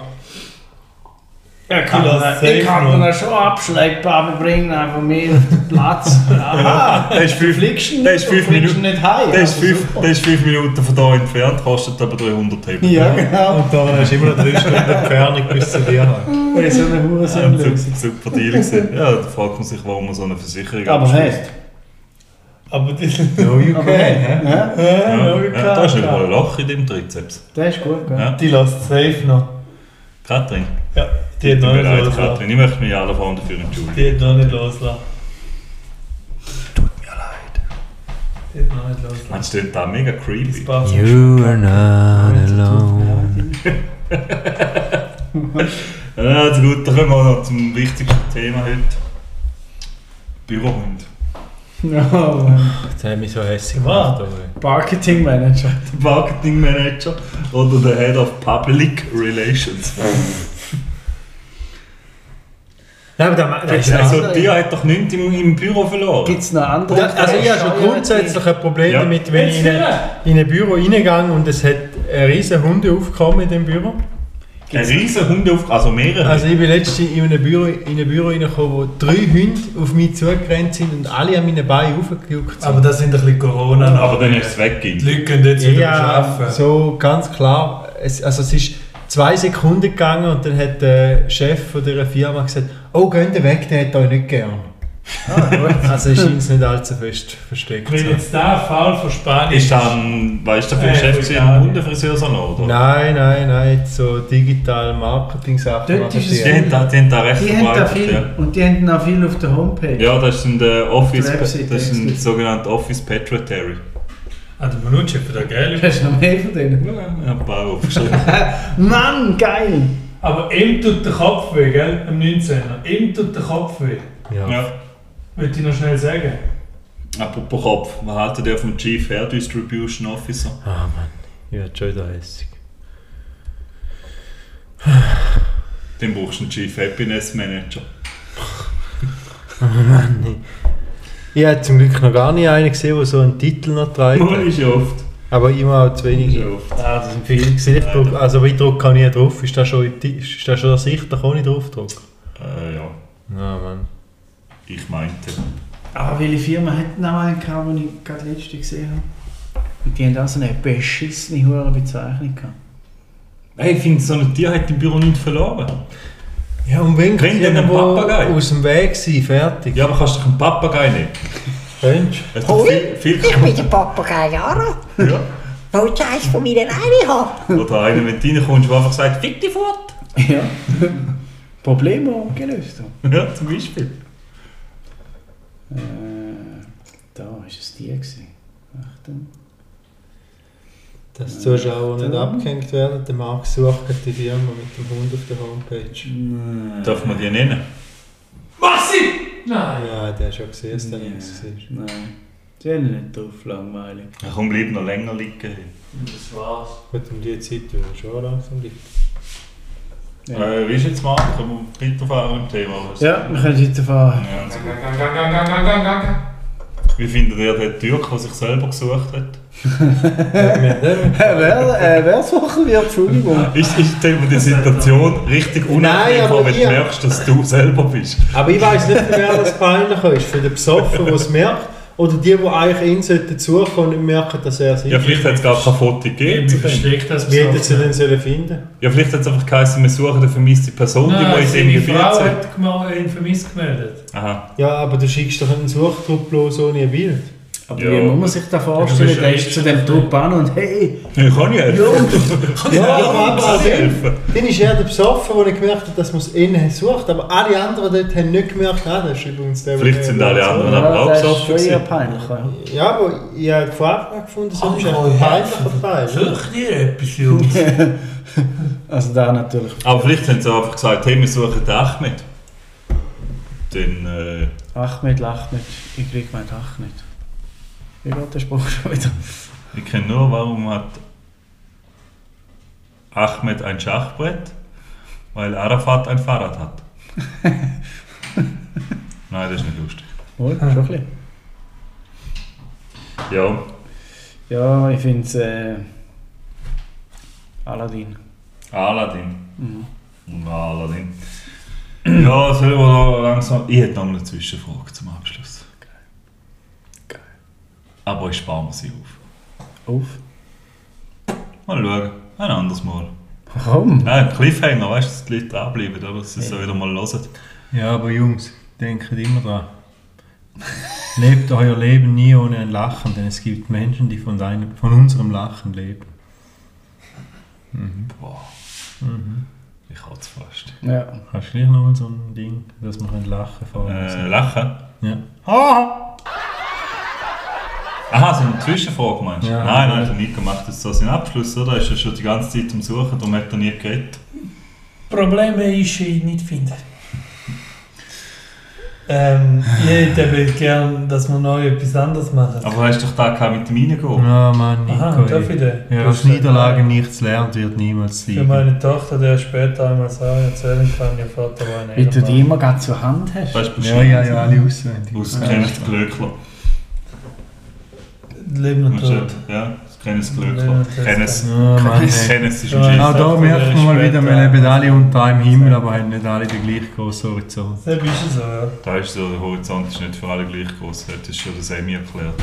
Ja, kann man- ich kann man schon abschlägbar, wir bringen einfach mehr auf den Platz. Aha, Der ist fünf, fliegst du der nicht, ist du fünf fliegst Minuten. nicht heim. Der ist, Also fünf, ist fünf Minuten von hier entfernt, kostet aber 300 Hebel. Ja, genau. Und da hast du immer noch drei Stunden Entfernung bis zu dir haben. Das ist so eine Ja, Hurensohn-Lösung. super, super Deal gewesen. Ja, da fragt man sich, warum man so eine Versicherung Aber abschließt. fest. Aber die. No, you Aber can. hey, hä? ja, Ja, Ja, ja, da ist nicht mal ein Loch in dem Trizeps. der ist gut, gell? Ja. Die lässt safe noch. Katrin, Ja, die hat tut noch mir nicht. Katrin. Ich möchte mich aller Form dafür entschuldigen. Die hat noch nicht loslassen. Tut mir leid. Die hat noch nicht loslassen. Man steht da mega Das creepy. You are not alone. Also gut, dann kommen wir noch zum wichtigsten Thema heute. Bürohund. Ja, Mann. Das hat mich so hässlich gemacht. Marketing Manager. Der Marketing Manager oder der Head of Public Relations. Nein, aber da, da Also, andere? die hat doch nichts im, im Büro verloren. Gibt es noch andere? Ja, also ich habe schon grundsätzlich ein Problem Ja. damit, wenn ich in ein, in ein Büro reingehe und es hat ein riesen Hundeaufkommen in dem Büro. Ein riesen Hundeauf, also mehrere. Also ich bin letztens in ein Büro, in ein Büro reingekommen, wo drei Hunde auf mich zugerannt sind und alle an meinen Beinen aufgejuckt sind. Aber das sind ein bisschen Corona. aber dann ist es weggegeben. Die Leute können jetzt wieder ja, arbeiten. so ganz klar. Es, also es ist zwei Sekunden gegangen und dann hat der Chef von dieser Firma gesagt, oh, geht weg, der hat euch nicht gern. also ist uns nicht allzu fest versteckt. Wenn jetzt da faul von Spanien Ist dann, weißt du, für Äh, den Chef gewesen, Italien. ein Hundefriseursalon, oder? Nein, nein, nein, so digital Marketing-Sachen. Dort ist es Die haben da, die haben da recht Die haben da verbreitet, viel. ja. Und die haben auch viel auf der Homepage. Ja, das ist ein der Office, der das ist ein eigentlich. sogenannter Office Petrotary. Ah, der Manucci für den Geld. Hast du noch mehr von denen? Ja, ein paar aufgeschrieben. Mann, geil! Aber ihm tut der Kopf weh, gell? Am 19er. Ihm tut der Kopf weh. Ja. ja. Wollte ich noch schnell sagen. Apropos Kopf, was haltet ihr vom Chief Hair Distribution Officer? Ah Mann, ich werde schon wieder hässig. Dann brauchst du einen Chief Happiness Manager. Mann, nee. Ich habe zum Glück noch gar nicht einen gesehen, der so einen Titel noch trägt. Oh, ist ja oft. Aber immer auch zu wenig. Ist ja oft. Ah, das sind viele. Ich sehe, ich druck, also wie drücke kann ich nicht drauf? Ist das schon, ist das schon ersichtlich, ohne drauf drücken? Äh, ja, Ja, Mann. ich meinte. Ah, welche Firma hat noch einen gehabt, den ich gerade letzte gesehen habe? Und die haben auch so eine beschissene hure Bezeichnung gehabt. Hey, ich finde, so ein Tier hat im Büro nichts verloren. Ja, und wenn Bring dir einen Papagei. aus dem Weg sein, fertig. Ja, aber kannst du doch einen Papagei nehmen? Ist doch viel, viel Ich bin der Papagei Jara. ja. Wollt ihr eins von meinen Eiern haben? Oder einer, du reinkommst, der einfach sagt, fick dich fort. Ja. Probleme gelöst. Ja, zum Beispiel. Äh, da war es die. Gewesen. Achtung. Dass die Zuschauer nicht abgehängt werden, der Marc sucht die Firma mit dem Hund auf der Homepage. Darf man die nennen? Maxi! Nein! Ja, der hat schon gesehen, dass der nichts war. Nein. Die haben nicht drauf, langweilig. Ja, komm, bleib noch länger liegen. Das war's. Gut, um die Zeit wird es schon langsam liegen. Ja. Äh, wie ist jetzt mal? Können wir weiterfahren im Thema? oder was? Ja, wir können weiterfahren. Ja, also gut. Gang, gang, gang, gang, gang, gang, gang, gang. Wie findet ihr den Türk, der sich selber gesucht hat? Äh, wer, äh, wer suchen wir? Entschuldigung. Ich, ich stelle mir die Situation richtig unangenehm Nein, vor, aber wenn du merkst, dass du selber bist. Aber ich weiß nicht, wer das peinlicher ist. Für den Besoffen, der es merkt, oder die, die eigentlich ihn sollten suchen und nicht merken, dass er sich Ja, vielleicht hat es gar kein Foto Wie gegeben. versteckt das Wie hätten sie besoffen? den sollen finden Ja, vielleicht hat es einfach geheißen, wir suchen eine vermisste Person, die Nein, in dem Gebiet hat ihn vermisst gemeldet. Aha. Ja, aber du schickst doch einen Suchtrupp bloß ohne ein Bild. Aber Ja. wie muss man sich da vorstellen? Ja, Der ist zu dem Trupp an und hey, Ja, kann ich helfen. Ja, aber, aber Kann ich dann, helfen. dann ist er der Besoffen, der nicht gemerkt hat, dass man es innen sucht. Aber alle anderen dort haben nicht gemerkt, ah, das ist übrigens der, Vielleicht sind alle der- anderen ja, aber auch das ist besoffen schon eher peinlich. Ja. Ja, aber ich habe von Anfang an gefunden, so ist ein ja. peinlicher Teil. Such dir etwas, Jungs. Also da natürlich. Aber vielleicht haben sie einfach gesagt, hey, wir suchen den Ahmed. Dann, äh, Achmed, Lachmed, ich krieg mein Achmed. Wie geht der Spruch schon wieder? ich kenne nur, warum hat Ahmed ein Schachbrett? Weil Arafat ein Fahrrad hat. Nein, das ist nicht lustig. Oh, schon ein bisschen. Ja, Ja, ich finde es äh, Aladdin. Aladdin. Mhm. Aladdin. Ja, sollen wir da langsam... Ich hätte noch eine Zwischenfrage zum Abschluss. Aber ich spare mir sie auf. Auf. Mal schauen. Ein anderes Mal. Warum? Nein, Cliffhanger, weißt du, dass die Leute dranbleiben, oder? Dass sie es so wieder mal hören. Ja, aber Jungs, denkt immer dran. Lebt euer Leben nie ohne ein Lachen, denn es gibt Menschen, die von, deinem, von unserem Lachen leben. Boah, Mhm. ich hatte es fast. Ja. Hast du gleich noch mal so ein Ding, dass man ein Lachen vor Äh, lachen? Ja. Aha, so eine Zwischenfrage meinst du? Ja. nein, nein, hat er nie gemacht. Das ist so sein Abschluss, oder? Er ist ja schon die ganze Zeit am Suchen, darum hat er nie geredet. Probleme ist, ich nicht finde. Ähm, ich hätte eben gern, dass wir neu etwas anderes machen. Aber hast du doch da gehabt mit dem Reingehen? Ja, Mann, Nico. Aha, darf ich den? Ja, Du aus hast Niederlagen nichts lernt, wird niemals Für siegen. meine Tochter, der später einmal Sachen erzählen kann, ihr Vater war ein Wie du die immer gerade zur Hand hast. Weißt du, Ja, ja, ja, alle auswendig. Aus Kenneth Glöckler. Leben und Tod. Ja, das Kenneth. Ja, Mann, ey. Kenneth ist ein. Auch da merkt man mal wieder, wir leben alle unter einem Himmel, aber haben nicht alle den gleich grossen Horizont. Das ist so, ja. Da ist so, der Horizont ist nicht für alle gleich groß. Das schon der Semi erklärt.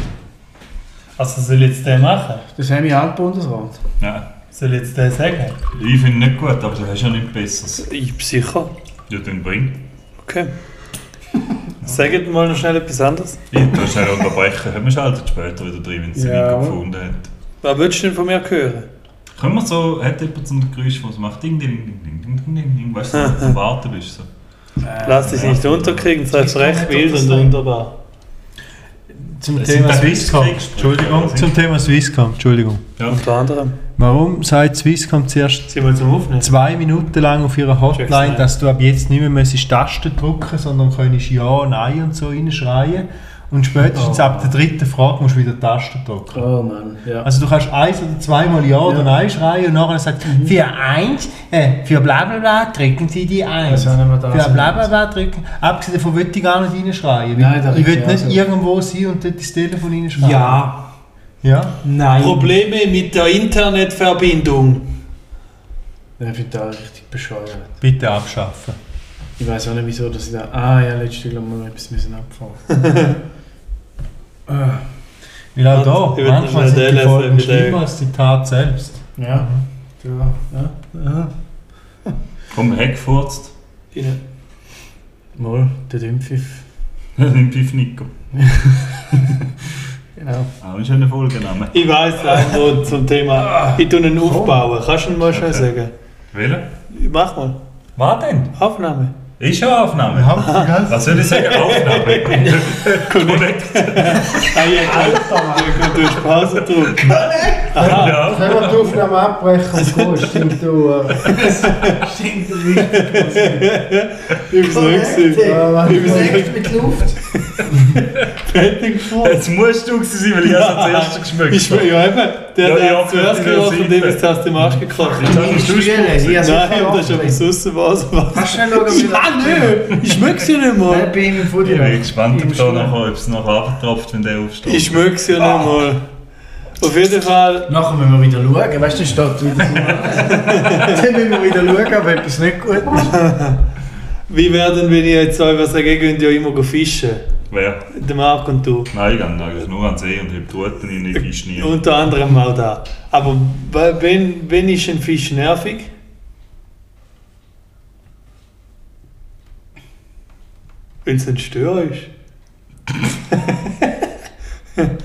Also soll ich jetzt den machen? Das wir Altbundesrat. Nein, Soll ich jetzt den sagen? ich finde nicht gut, aber du hast ja nichts Besseres. Ich sicher. Ja, dann bring. Okay. Sagt mal noch schnell etwas anderes. Ich tu schnell unterbrechen. Wir schalten später wieder drin, wenn sie Ja. ja. gefunden hat. Was willst du denn von mir hören? Können wir so, hat jemand so ein Geräusch, das macht ding, ding, ding, ding, ding, ding, ding, ding, weißt du, so, zum Warten bist so. Lass dich nicht unterkriegen, sei frech, wild und wunderbar. Zum Thema Swisscom. Entschuldigung, zum Thema Swisscom. Entschuldigung. Ja. Unter anderem. Warum sagt Swisscom zuerst zwei Minuten lang auf ihrer Hotline, dass du ab jetzt nicht mehr müsstest Tasten drücken sondern könntest Ja, Nein und so reinschreien. Und spätestens ab der dritten Frage musst du wieder die Taste drücken. Oh Mann, ja. Also du kannst eins oder zweimal Ja oder Nein schreien und nachher sagt für eins, äh, für bla bla bla drücken Sie die eins. Also für bla bla bla drücken. Abgesehen davon will ich gar nicht reinschreien. Nein, da ich will richtig, nicht also- irgendwo sein und dort das Telefon reinschreien. Ja. Ja? Nein. Probleme mit der Internetverbindung. Ich finde das richtig bescheuert. Bitte abschaffen. Ich weiß auch nicht wieso, dass ich da. Ah ja, letztes Jahr mal etwas müssen abfahren. ah, Weil auch Ich da, manchmal noch sind die Folgen schlimmer als die Tat selbst. ja. Ja. Ja. ja. Komm, Heckfurzt. Ja. Mal, der Dümpfiff. Nimm Piff Nico. Genau. Auch ein schöner Folgenname. Ich weiß einen zum Thema. Ich tue einen aufbauen. Kannst du ihn mal schon Okay. sagen? Wählen? Mach mal. Was denn? Aufnahme. Ist schon Aufnahme. Was soll ich sagen? Aufnahme. Korrekt. Ah, ja, du hast Pause gedrückt. Ja. Können wir die Aufnahme abbrechen und gehen? Stimmt du. äh, Stimmt, richtig. Ich hab's nicht gesehen. Direkt mit Luft. Fertig gefunden. Jetzt musst du sein, weil ich habe als erstes geschmeckt Ich schwöre, ja eben. Der hat zuerst gerochen und dem Seite. ist das gekocht. Jetzt hast du Stühle, Schluss. hier, so Nein, das ist aber sonst was. was. Kannst du schnell schauen, wie Ja, nö, ich schmeck's ja nicht Nein, mal. ihm im Ich bin gespannt, ob es nachher abtropft, wenn der aufsteht. Ich schmeck's ja nicht mal. Auf jeden Fall, Nachher müssen wir wieder schauen, weißt du, steht wieder. Dann müssen wir wieder schauen, ob etwas nicht gut ist. wie werden, wenn ich jetzt euch was sage, gehen ja immer fischen. Wer? Der Marc und du. Nein, ich gehe eigentlich nur an den See und habe Toten in den Fisch nie. Unter anderem auch da. Aber wenn, wenn ist ein Fisch nervig? Wenn es ein Stör ist.